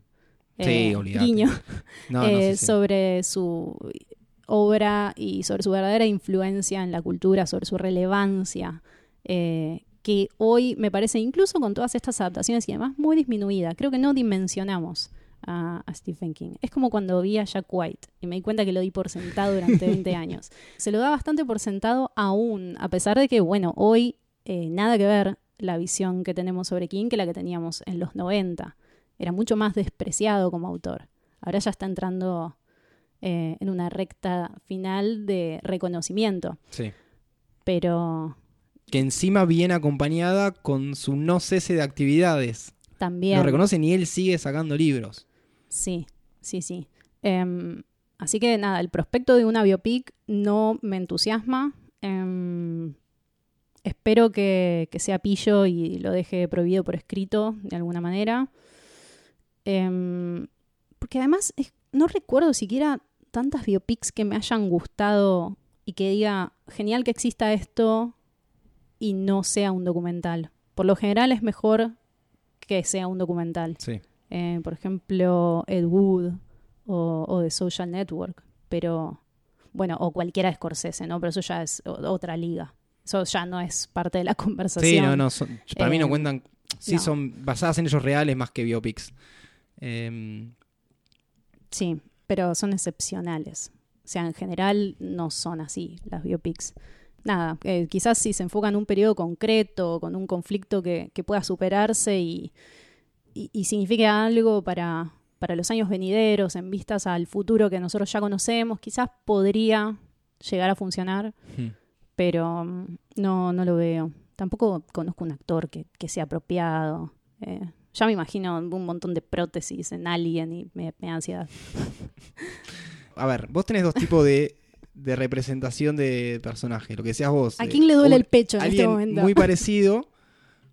Sí, eh, guiño No, no, eh, sí. sobre su obra y sobre su verdadera influencia en la cultura, sobre su relevancia, eh, que hoy me parece, incluso con todas estas adaptaciones y demás, muy disminuida. Creo que no dimensionamos a, a Stephen King. Es como cuando vi a Jack White y me di cuenta que lo di por sentado durante 20 años. Se lo da bastante por sentado aún, a pesar de que, bueno, hoy eh, nada que ver la visión que tenemos sobre King que la que teníamos en los 90. Era mucho más despreciado como autor. Ahora ya está entrando eh, en una recta final de reconocimiento. Sí. Pero Que encima viene acompañada con su no cese de actividades. también... Lo reconocen y él sigue sacando libros. Sí, sí, sí. Em, así que nada, el prospecto de una biopic no me entusiasma. Em, espero que, que sea pillo y lo deje prohibido por escrito de alguna manera. Em, porque además es- no recuerdo siquiera tantas biopics que me hayan gustado y que diga, genial que exista esto y no sea un documental. Por lo general es mejor que sea un documental. Sí. Eh, por ejemplo, Ed Wood o, o The Social Network, pero bueno, o cualquiera de Scorsese, ¿no? Pero eso ya es otra liga. Eso ya no es parte de la conversación. Sí, no, no. son- para mí no Eh, cuentan. Sí, no. son basadas en hechos reales más que biopics. Em, Sí, pero son excepcionales. O sea, en general no son así las biopics. Nada, eh, quizás si se enfocan en un periodo concreto, con un conflicto que, que pueda superarse y, y, y signifique algo para, para los años venideros, en vistas al futuro que nosotros ya conocemos, quizás podría llegar a funcionar, hmm. pero mm, no, no lo veo. Tampoco conozco un actor que, que sea apropiado. Eh, ya me imagino un montón de prótesis en Alien y me, me da ansiedad. A ver, vos tenés dos tipos de, de representación de personaje. Lo que decías vos. ¿A eh, quién le duele un- el pecho en este alguien momento? muy parecido,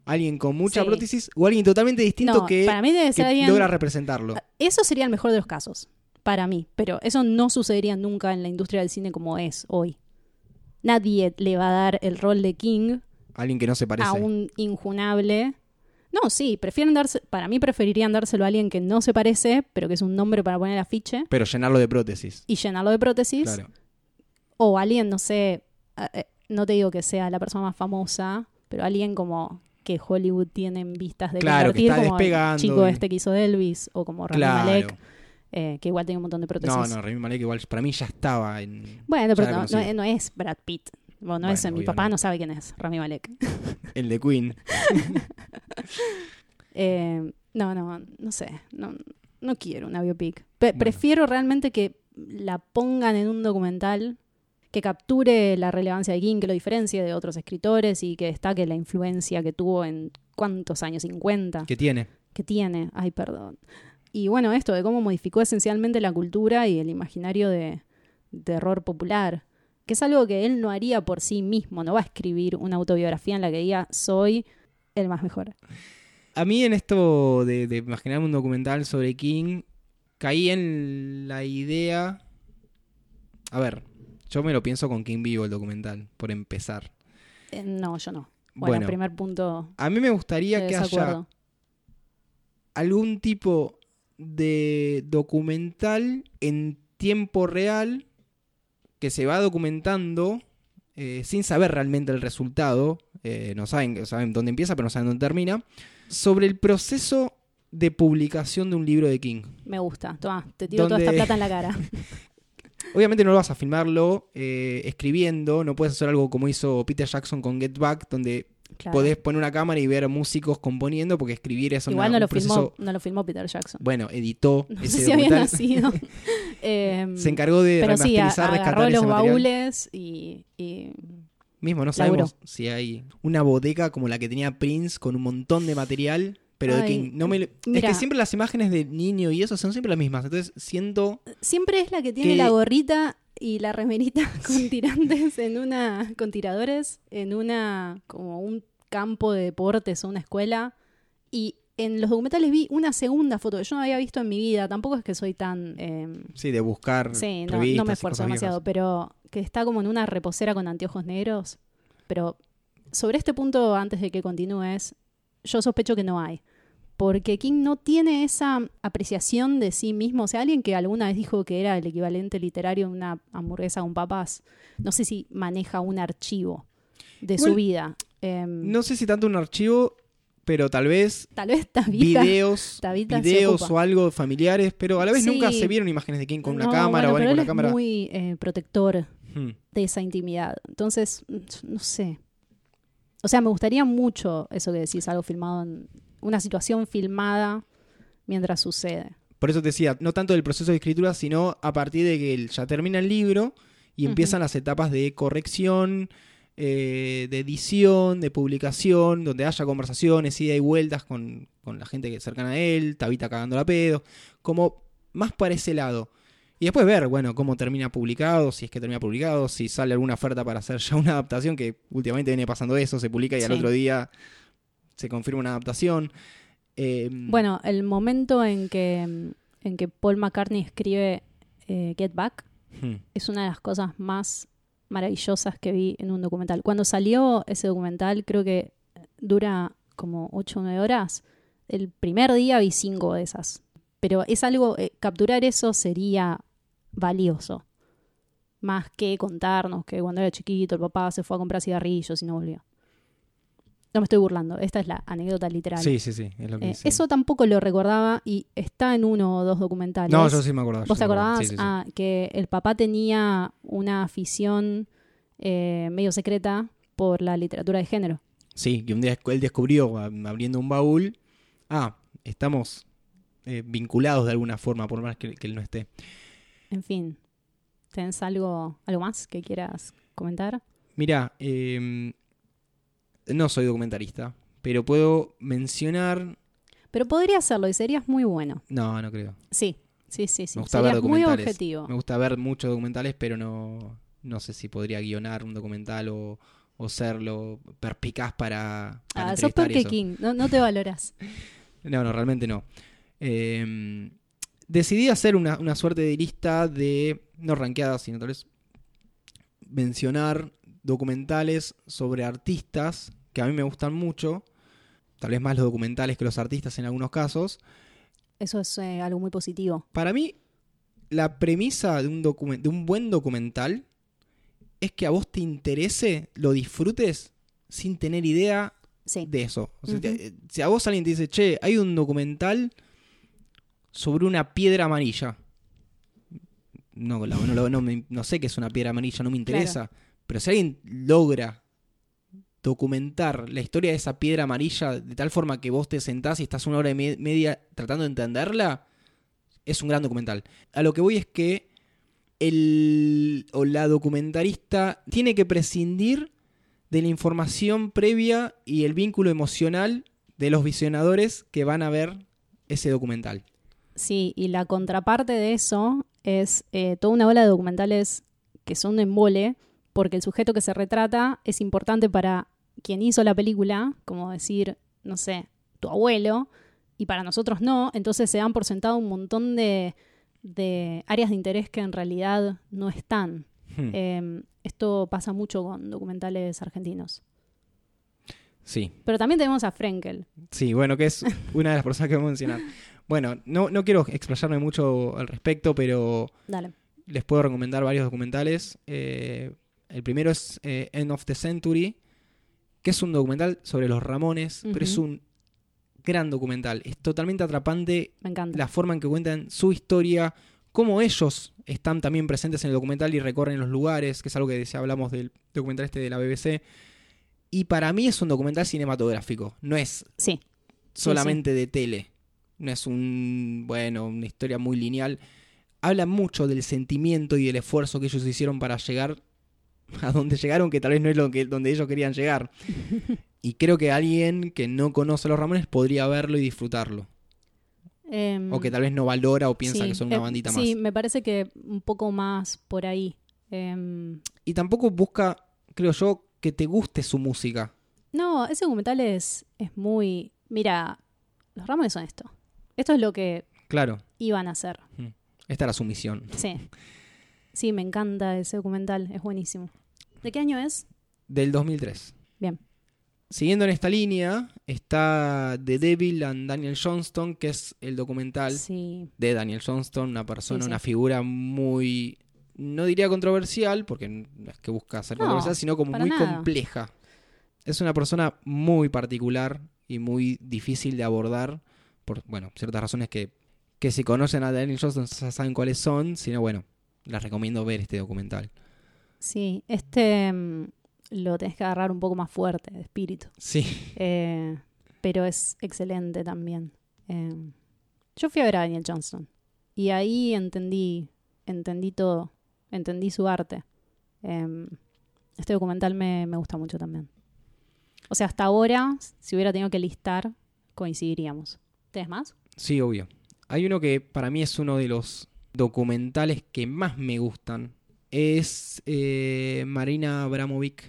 alguien con mucha Sí. prótesis o alguien totalmente distinto no, que, para mí debe que ser alguien... logra representarlo. Eso sería el mejor de los casos, para mí. Pero eso no sucedería nunca en la industria del cine como es hoy. Nadie le va a dar el rol de King Alguien que no se parece. a un injunable. No, sí, prefieren darse, para mí preferirían dárselo a alguien que no se parece, pero que es un nombre para poner el afiche Pero llenarlo de prótesis. y llenarlo de prótesis. Claro. O alguien, no sé, eh, no te digo que sea la persona más famosa, pero alguien como que Hollywood tiene en vistas de Claro, que convertir está como despegando el chico este que hizo Elvis o como Rami Claro. Malek, eh, que igual tiene un montón de prótesis. No, no, Rami Malek igual para mí ya estaba en Bueno, pero no- no es Brad Pitt. Bueno, no Bueno, es, mi papá no. sabe quién es Rami Malek. el de Queen. Eh, no, no, no sé. No, no quiero una biopic. Pe- Bueno. Prefiero realmente que la pongan en un documental que capture la relevancia de King, que lo diferencie de otros escritores y que destaque la influencia que tuvo en cuántos años, 50, que tiene. que tiene. Ay, perdón. Y bueno, esto de cómo modificó esencialmente la cultura y el imaginario de terror popular, que es algo que él no haría por sí mismo, no va a escribir una autobiografía en la que diga soy el más mejor. A mí en esto de, de imaginarme un documental sobre King, caí en la idea... A ver, yo me lo pienso con King vivo el documental, por empezar. Eh, no, yo no. Bueno, Bueno, primer punto A mí me gustaría que haya algún tipo de documental en tiempo real que se va documentando eh, sin saber realmente el resultado. eh, no saben, saben dónde empieza, pero no saben dónde termina. Sobre el proceso de publicación de un libro de King. Me gusta. Toma, te tiro toda esta plata en la cara. Obviamente no lo vas a filmarlo eh, escribiendo, no puedes hacer algo como hizo Peter Jackson con Get Back, donde Claro. podés poner una cámara y ver músicos componiendo, porque escribir es Igual una- no lo, proceso... filmó, no lo filmó Peter Jackson. Bueno, editó No ese sé si había nacido. Em, Se encargó de pero sí, remasterizar, agarró rescatar los ese baúles y, y- Mismo, no Laburó. sabemos si hay una bodega como la que tenía Prince con un montón de material, pero de que no me... Es mira. que siempre las imágenes de niño y eso son siempre las mismas, entonces siento... siempre es la que tiene Que- la gorrita y la remerita con tirantes en una con tiradores en una como un campo de deportes o una escuela. Y en los documentales vi una segunda foto que yo no había visto en mi vida. Tampoco es que soy tan em, Sí, de buscar sí no, me esfuerzo demasiado viejas. pero que está como en una reposera con anteojos negros. Pero sobre este punto antes de que continúes yo sospecho que no hay porque King no tiene esa apreciación de sí mismo. O sea, alguien que alguna vez dijo que era el equivalente literario de una hamburguesa con papas, no sé si maneja un archivo de su vida. Em, No sé si tanto un archivo, pero tal vez Tal vez videos, videos o algo familiares, pero a la vez Sí. nunca se vieron imágenes de King con una No, cámara bueno, o alguien con una es cámara. muy eh, protector Hmm. de esa intimidad. Entonces, mm, no sé. O sea, me gustaría mucho eso que decís, algo filmado en una situación filmada mientras sucede. Por eso te decía, no tanto del proceso de escritura, sino a partir de que él ya termina el libro y empiezan las etapas de corrección, eh, de edición, de publicación, donde haya conversaciones, ida y vueltas con, con la gente que es cercana a él, Tabita cagando la pedo, como más para ese lado. Y después ver, bueno, cómo termina publicado, si es que termina publicado, si sale alguna oferta para hacer ya una adaptación, que últimamente viene pasando eso, se publica y al Sí. otro día se confirma una adaptación. Eh, Bueno, el momento en que, en que Paul McCartney escribe eh, Get Back hmm. es una de las cosas más maravillosas que vi en un documental. Cuando salió ese documental, creo que dura como 8 o 9 horas. El primer día vi 5 de esas. Pero es algo, eh, capturar eso sería valioso. Más que contarnos que cuando era chiquito el papá se fue a comprar cigarrillos y no volvió. No me estoy burlando, esta es la anécdota literal. Sí, sí, sí, es lo que Eh. Eso tampoco lo recordaba y está en uno o dos documentales. No, yo sí me acordaba. ¿Vos te acordabas? Sí, sí, sí. Ah, que el papá tenía una afición eh, medio secreta por la literatura de género. Sí, que un día él descubrió abriendo un baúl. Ah, estamos eh, vinculados de alguna forma, por más que, que él no esté. En fin, ¿tenés algo, algo más que quieras comentar? Mira, eh, no soy documentalista, pero puedo mencionar. Pero podría hacerlo y serías muy bueno. No, no creo. Sí, sí, sí, sí. Me gusta ver Serías muy documentales. objetivo. Me gusta ver muchos documentales, pero no, no sé si podría guionar un documental o, o serlo perspicaz para, para Ah, sos eso. King, no, no te valoras. No, no, realmente no. Eh, decidí hacer una, una suerte de lista de, no rankeadas, sino tal vez mencionar documentales sobre artistas que a mí me gustan mucho, tal vez más los documentales que los artistas en algunos casos. Eso es eh, algo muy positivo. Para mí, la premisa de un, de un buen documental es que a vos te interese, lo disfrutes sin tener idea Sí. de eso. O sea, Ujú. te- si a vos alguien te dice, che, hay un documental sobre una piedra amarilla. No, no, no me- no sé qué es una piedra amarilla, no me interesa. Pero si alguien logra documentar la historia de esa piedra amarilla de tal forma que vos te sentás y estás una hora y me- media tratando de entenderla, es un gran documental. A lo que voy es que el, o la documentalista tiene que prescindir de la información previa y el vínculo emocional de los visionadores que van a ver ese documental. Sí, y la contraparte de eso es eh, toda una ola de documentales que son de embole, porque el sujeto que se retrata es importante para quien hizo la película, como decir, no sé, tu abuelo, y para nosotros no, entonces se dan por sentado un montón de, de áreas de interés que en realidad no están. Hmm. Eh, esto pasa mucho con documentales argentinos. Sí, Pero también tenemos a Frenkel. sí, bueno, que es una de las personas que voy a mencionar. Bueno, no, no quiero explayarme mucho al respecto, pero Dale. les puedo recomendar varios documentales. Eh, el primero es eh, End of the Century, que es un documental sobre los Ramones, pero es un gran documental. Es totalmente atrapante Me encanta. la forma en que cuentan su historia, cómo ellos están también presentes en el documental y recorren los lugares, que es algo que decía, hablamos del documental este de la BBC. Y para mí es un documental cinematográfico, no es Sí, solamente de tele. No es un, bueno, una historia muy lineal. Habla mucho del sentimiento y del esfuerzo que ellos hicieron para llegar a donde llegaron, que tal vez no es lo que, donde ellos querían llegar. Y creo que alguien que no conoce a los Ramones podría verlo y disfrutarlo. Em, O que tal vez no valora o piensa sí, que son una eh, bandita más. Sí, me parece que un poco más por ahí. Em, Y tampoco busca, creo yo, que te guste su música. no, ese documental es, es muy... Mira, los Ramones son esto. Esto es lo que Claro, iban a hacer. esta era su misión. Sí. Sí, me encanta ese documental. Es buenísimo. ¿De qué año es? Del 2003. Bien. Siguiendo en esta línea, está The Devil and Daniel Johnston, que es el documental Sí. de Daniel Johnston, una persona, Sí, sí. una figura muy, no diría controversial, porque no es que busca ser No, controversial, sino como muy nada. compleja. Es una persona muy particular y muy difícil de abordar, por, bueno, ciertas razones que, que si conocen a Daniel Johnston ya saben cuáles son, sino bueno, les recomiendo ver este documental. Sí, este mm, lo tenés que agarrar un poco más fuerte, de espíritu. Sí, Eh, pero es excelente también. Eh, yo fui a ver a Daniel Johnston y ahí entendí, entendí todo, entendí su arte. Eh, este documental me, me gusta mucho también. O sea, hasta ahora, si hubiera tenido que listar, coincidiríamos. ¿Tienes más? sí, obvio. Hay uno que para mí es uno de los documentales que más me gustan. Es eh, Marina Abramovic,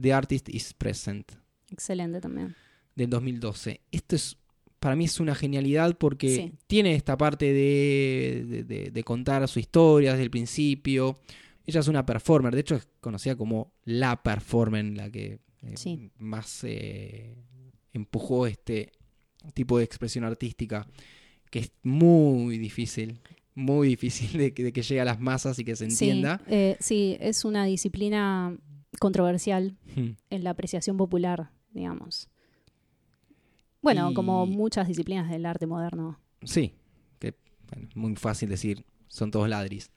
The Artist is Present. Excelente también. del 2012. Esto es, para mí es una genialidad porque Sí. tiene esta parte de, de- de- de contar su historia desde el principio. Ella es una performer, de hecho es conocida como la performer, la que eh, Sí. más eh, empujó este tipo de expresión artística, que es muy difícil, muy difícil de, que- de que llegue a las masas y que se entienda. Sí, eh, sí, es una disciplina controversial Hmm. en la apreciación popular, digamos. Bueno, Y- como muchas disciplinas del arte moderno. Sí, que bueno, muy fácil decir, son todos ladris.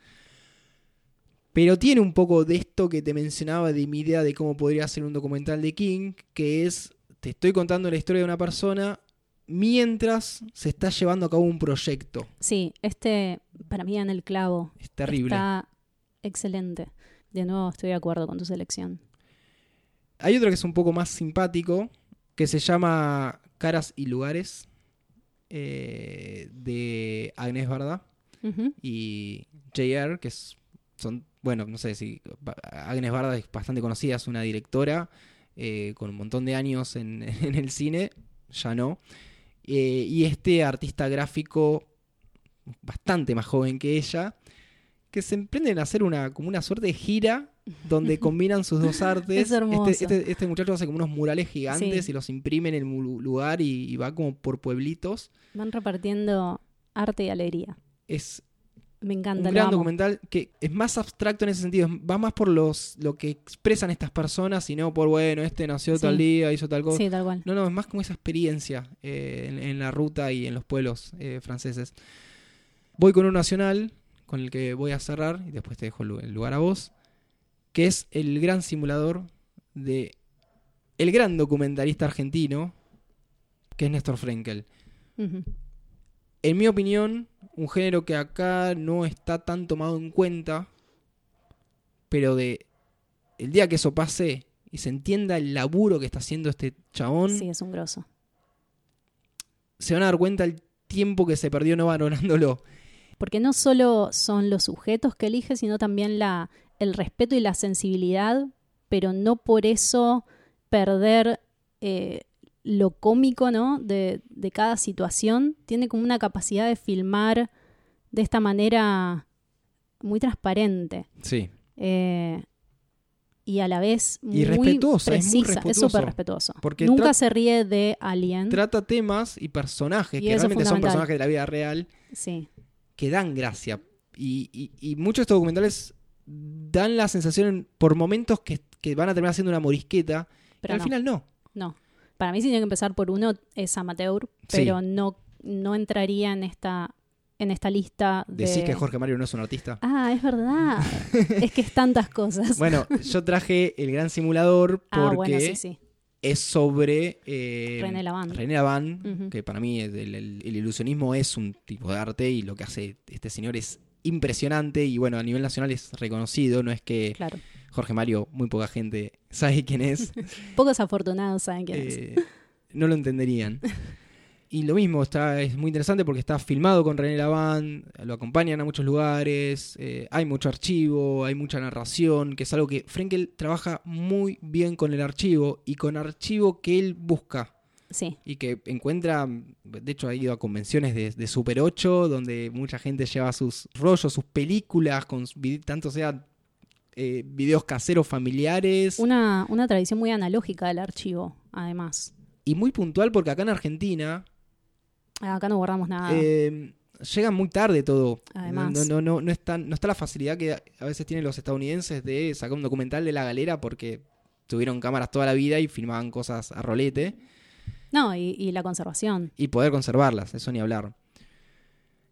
Pero tiene un poco de esto que te mencionaba de mi idea de cómo podría ser un documental de King, que es, te estoy contando la historia de una persona mientras se está llevando a cabo un proyecto. Sí, este para mí en el clavo. Es terrible. Está excelente. De nuevo estoy de acuerdo con tu selección. Hay otro que es un poco más simpático, que se llama Caras y Lugares, eh, de Agnes Barda. Ujú. y JR, que es- son, bueno, no sé si Agnes Barda es bastante conocida, es una directora eh, con un montón de años en, en el cine, ya no. Eh, y este artista gráfico bastante más joven que ella, que se emprenden a hacer una, como una suerte de gira donde combinan sus dos artes. Es hermoso. Este, este- este muchacho hace como unos murales gigantes Sí. y los imprime en el lugar y, y va como por pueblitos. Van repartiendo arte y alegría. Es Me un encanta. lo gran documental que es más abstracto en ese sentido, va más por los lo que expresan estas personas y no por, bueno, este nació tal Sí. día, hizo tal cosa. Sí, tal cual. No, no, es más como esa experiencia eh, en, en la ruta y en los pueblos eh, franceses. Voy con un nacional con el que voy a cerrar y después te dejo el lu- el lugar a vos, que es el gran simulador de el gran documentalista argentino, que es Néstor Frenkel. Ujú. En mi opinión, un género que acá no está tan tomado en cuenta, pero de el día que eso pase y se entienda el laburo que está haciendo este chabón, Sí, es un grosso. se van a dar cuenta el tiempo que se perdió no valorándolo. Porque no solo son los sujetos que elige, sino también la, el respeto y la sensibilidad, pero no por eso perder eh, lo cómico ¿no? de, de cada situación. Tiene como una capacidad de filmar de esta manera muy transparente. Sí. Eh, y a la vez muy Y respetuosa, es muy precisa, es respetuoso. súper respetuoso. Porque Nunca se ríe de Alien. Trata temas y personajes Y que es realmente son personajes de la vida real Sí, que dan gracia. Y, y- y muchos de estos documentales dan la sensación por momentos que, que van a terminar siendo una morisqueta, pero pero al no, final no. no. Para mí si tiene que empezar por uno es amateur, Sí. pero no, no entraría en esta, en esta lista de... Decís que Jorge Mario no es un artista. Ah, es verdad. es que es tantas cosas. Bueno, yo traje el gran simulador porque ah, bueno, sí, sí. es sobre eh, René Lavand. René Ujú. que para mí el, el- el ilusionismo es un tipo de arte y lo que hace este señor es impresionante y bueno, a nivel nacional es reconocido, no es que Claro. Jorge Mario, muy poca gente sabe quién es, Pocos afortunados saben quién es. eh, no lo entenderían. Y lo mismo, está, es muy interesante porque está filmado con René Lavand, lo acompañan a muchos lugares, eh, hay mucho archivo, hay mucha narración, que es algo que Frenkel trabaja muy bien con el archivo y con archivo que él busca Sí, y que encuentra, de hecho ha ido a convenciones de, de Super 8, donde mucha gente lleva sus rollos, sus películas, con tanto sea eh, videos caseros familiares, una, una tradición muy analógica del archivo, además. y muy puntual porque acá en Argentina Acá no guardamos nada. eh, llega muy tarde todo. Además. No, no, no, no, es tan- no está la facilidad que a veces tienen los estadounidenses de sacar un documental de la galera porque tuvieron cámaras toda la vida y filmaban cosas a rolete. No, y, y la conservación. y poder conservarlas, eso ni hablar.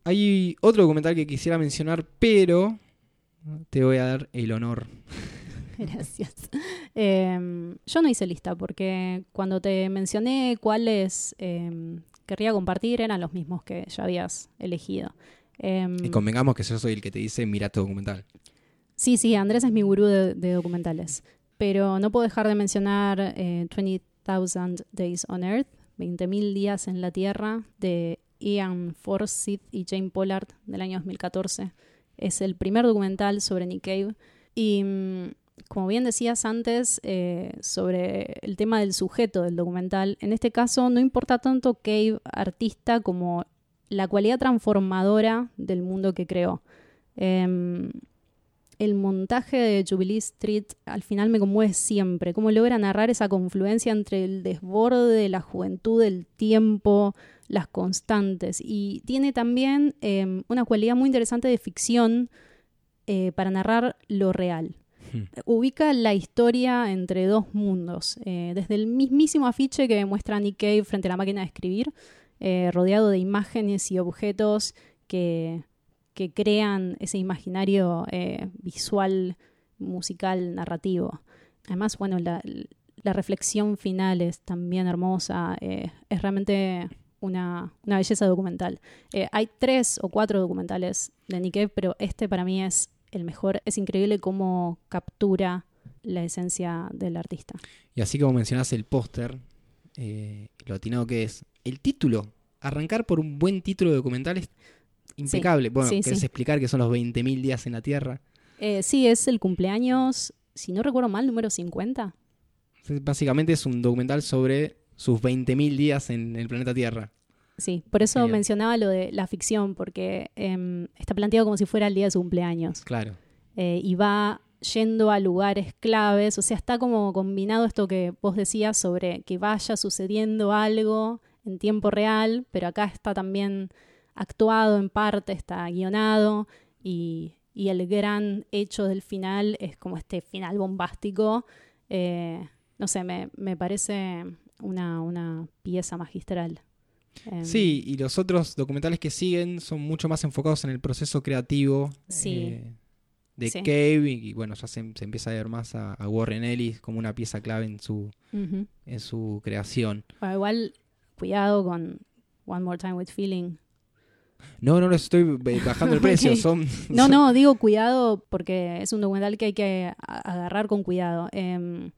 Hay otro documental que quisiera mencionar, pero te voy a dar el honor. Gracias. Eh, yo no hice lista porque cuando te mencioné cuáles eh, querría compartir eran los mismos que ya habías elegido. Eh, Y convengamos que yo soy el que te dice, mira este documental. sí, sí, Andrés es mi gurú de, de documentales. Pero no puedo dejar de mencionar eh, 20,000 Days on Earth, 20.000 días en la Tierra, de Ian Forsyth y Jane Pollard del año 2014. Es el primer documental sobre Nick Cave. Y mm, como bien decías antes, eh, sobre el tema del sujeto del documental, en este caso no importa tanto Cave artista como la cualidad transformadora del mundo que creó. Em, el montaje de Jubilee Street al final me conmueve siempre, cómo logra narrar esa confluencia entre el desborde de la juventud, el tiempo, las constantes. Y tiene también em, una cualidad muy interesante de ficción eh, para narrar lo real. Hmm. Ubica la historia entre dos mundos, eh, desde el mismísimo afiche que muestra Nick Cave frente a la máquina de escribir, eh, rodeado de imágenes y objetos que, que crean ese imaginario visual, musical, narrativo. Además, bueno, la, la reflexión final es también hermosa, eh, es realmente una, una belleza documental. Eh, hay tres o cuatro documentales de Cave, pero este para mí es el mejor. Es increíble cómo captura la esencia del artista. Y así como mencionás el póster, eh, lo atinado que es, el título, arrancar por un buen título de documental es impecable. bueno, sí, querés sí. explicar que son los 20.000 días en la Tierra. Eh, sí, es el cumpleaños, si no recuerdo mal, número 50. Básicamente es un documental sobre sus 20.000 días en el planeta Tierra. Sí, por eso Genial. mencionaba lo de la ficción, porque em, está planteado como si fuera el día de su cumpleaños. Claro. eh, y va yendo a lugares claves, o sea, está como combinado esto que vos decías sobre que vaya sucediendo algo en tiempo real, pero acá está también actuado en parte, está guionado y, y el gran hecho del final es como este final bombástico. eh, no sé, me, me parece una, una pieza magistral. Em, Sí, y los otros documentales que siguen son mucho más enfocados en el proceso creativo Sí. eh, de Sí. Cave y, y bueno, ya se, se empieza a ver más a, a Warren Ellis como una pieza clave en su, en su creación. Bueno, igual, cuidado con One More Time with Feeling. No, no, no estoy eh, bajando el precio, son... No, no, digo cuidado porque es un documental que hay que agarrar con cuidado. Em,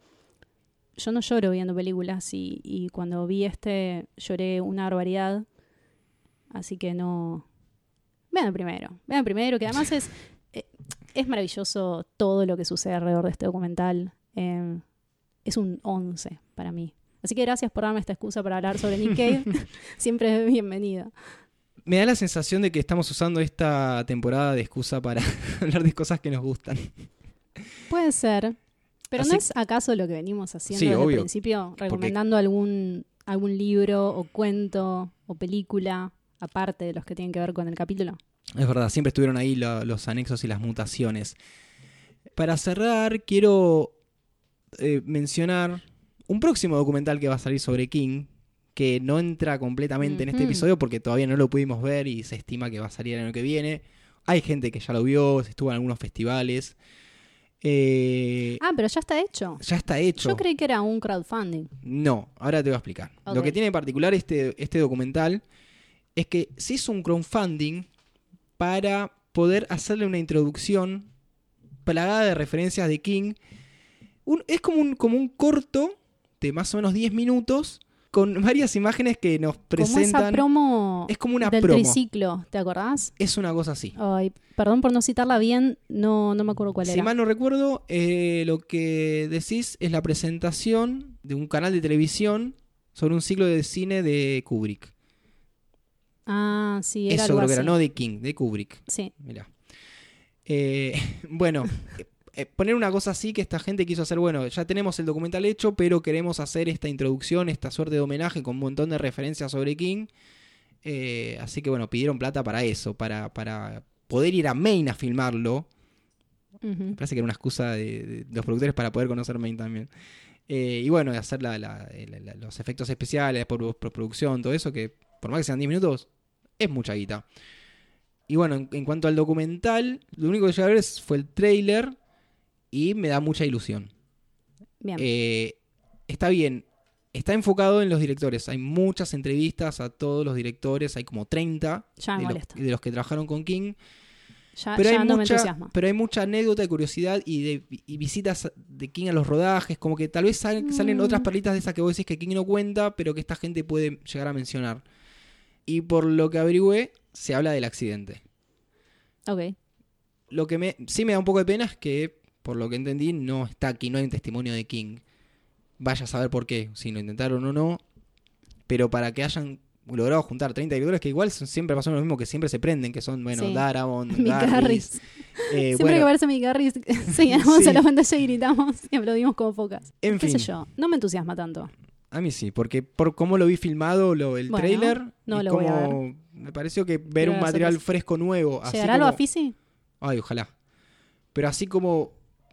yo no lloro viendo películas y, y cuando vi este lloré una barbaridad. Así que no. Vean primero. Vean primero, que además es. eh, Es maravilloso todo lo que sucede alrededor de este documental. Eh, es un 11 para mí. Así que gracias por darme esta excusa para hablar sobre Nick Cave. Siempre es bienvenido. Me da la sensación de que estamos usando esta temporada de excusa para hablar de cosas que nos gustan. Puede ser. Pero Así- ¿no es acaso lo que venimos haciendo Sí, desde obvio. el principio? Recomendando algún, algún libro o cuento o película aparte de los que tienen que ver con el capítulo. Es verdad, siempre estuvieron ahí lo- los anexos y las mutaciones. Para cerrar, quiero eh, mencionar un próximo documental que va a salir sobre King, que no entra completamente en este episodio porque todavía no lo pudimos ver y se estima que va a salir el año que viene. Hay gente que ya lo vio, estuvo en algunos festivales. Eh, Ah, pero ya está hecho. ya está hecho. Yo creí que era un crowdfunding. No, ahora te voy a explicar. Lo que tiene en particular este, este documental es que se hizo un crowdfunding para poder hacerle una introducción plagada de referencias de King. Un- es como un, como un corto de más o menos 10 minutos con varias imágenes que nos Como esa presentan. Es como una del promo. triciclo, ¿te acordás? Es una cosa así. Ay, perdón por no citarla bien, no, no me acuerdo cuál Si era. mal no recuerdo, eh, lo que decís es la presentación de un canal de televisión sobre un ciclo de cine de Kubrick. Ah, sí, era Eso algo creo que era, no de King, de Kubrick. Sí. Mirá. Eh, bueno, eh, poner una cosa así que esta gente quiso hacer, bueno, ya tenemos el documental hecho, pero queremos hacer esta introducción, esta suerte de homenaje con un montón de referencias sobre King. Eh, así que bueno, pidieron plata para eso, para, para poder ir a Maine a filmarlo. Me parece que era una excusa de, de los productores para poder conocer Maine también. Eh, y bueno, hacer la- la- la- la- los efectos especiales, por, producción, todo eso, que por más que sean 10 minutos, es mucha guita. Y bueno, en, en cuanto al documental, lo único que llegué a ver es- fue el trailer y me da mucha ilusión. Bien. Eh, está bien, está enfocado en los directores. Hay muchas entrevistas a todos los directores, hay como 30 ya me de los, de los que trabajaron con King. Ya, Pero ya hay, no mucha, pero hay mucha anécdota y curiosidad y, de, y visitas de King a los rodajes, como que tal vez sal- salen Mm. otras perlitas de esas que vos decís que King no cuenta, pero que esta gente puede llegar a mencionar. Y por lo que averigüé, se habla del accidente. Ok. Lo que me, sí me da un poco de pena es que, por lo que entendí, no está aquí, no hay un testimonio de King. Vaya a saber por qué, si lo intentaron o no. Pero para que hayan logrado juntar 30 directores, que igual son- siempre pasó lo mismo, que siempre se prenden, que son, bueno, Sí. Mick Garris, eh, Siempre bueno, que aparece Mick Garris, señalamos Sí. a la pantalla y gritamos y aplaudimos como focas. en ¿Qué fin. sé yo? No me entusiasma tanto. A mí sí, porque por cómo lo vi filmado, lo, el Bueno, trailer, no y lo voy a como me pareció que ver un ver material sorpresa. fresco nuevo, así ¿Llegará lo como, a Fisi? ay, ojalá. Pero así como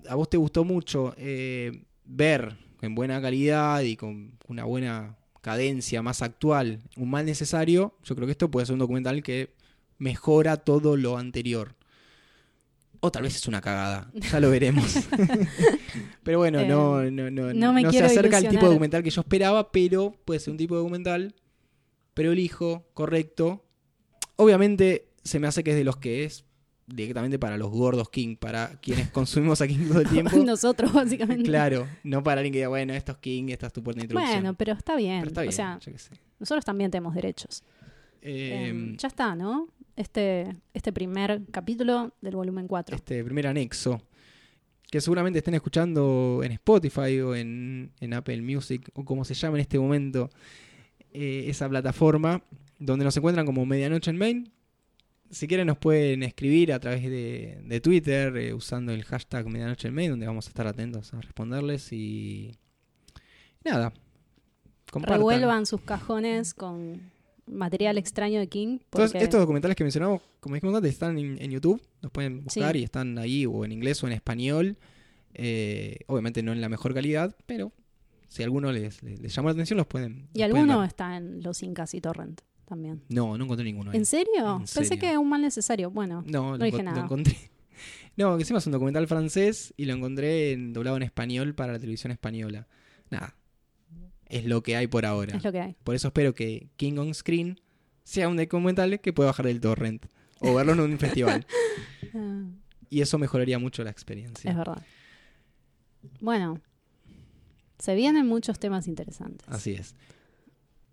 a vos te gustó mucho eh, ver en buena calidad y con una buena cadencia más actual, un mal necesario, yo creo que esto puede ser un documental que mejora todo lo anterior. O tal vez es una cagada, ya lo veremos. pero bueno, Eh, no, no, no, no me no se acerca al tipo de documental que yo esperaba, pero puede ser un tipo de documental, pero elijo, correcto. Obviamente se me hace que es de los que es directamente para los gordos King, para quienes consumimos a King todo el tiempo. Nosotros, básicamente. Claro, no para alguien que diga, bueno, esto es King, esta es tu puerta de introducción. Bueno, pero está bien. Pero está bien, O sea, yo qué sé. nosotros también tenemos derechos. Eh, Eh, ya está, ¿no? Este, este primer capítulo del volumen 4. este primer anexo, que seguramente estén escuchando en Spotify o en, en Apple Music, o como se llama en este momento eh, esa plataforma, donde nos encuentran como Medianoche en Main. Si quieren nos pueden escribir a través de, de Twitter eh, usando el hashtag Medianoche en Main, donde vamos a estar atentos a responderles y nada. compartan. Revuelvan sus cajones con material extraño de King. Porque- estos documentales que mencionamos, como dijimos antes, están en, en YouTube. Los pueden buscar Sí. y están ahí o en inglés o en español. Eh, obviamente no en la mejor calidad, pero si alguno les, les, les llamó la atención, los pueden. Y los alguno está en los Incas y Torrent también. No, no encontré ninguno. ahí. ¿En serio? En Pensé serio. que un mal necesario. Bueno, No, no lo, dije lo nada. encontré. No, que encima es un documental francés y lo encontré en, doblado en español para la televisión española. Nada. Es lo que hay por ahora. es lo que hay. Por eso espero que King on Screen sea un documental que pueda bajar del torrent o verlo en un festival. Ah, Y eso mejoraría mucho la experiencia. Es verdad. Bueno, se vienen muchos temas interesantes. Así es.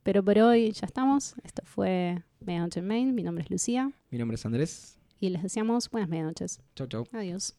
Pero por hoy ya estamos. Esto fue Medianoche en Main. Mi nombre es Lucía Mi nombre es Andrés. y les deseamos buenas medianoches. Chau, chau. Adiós.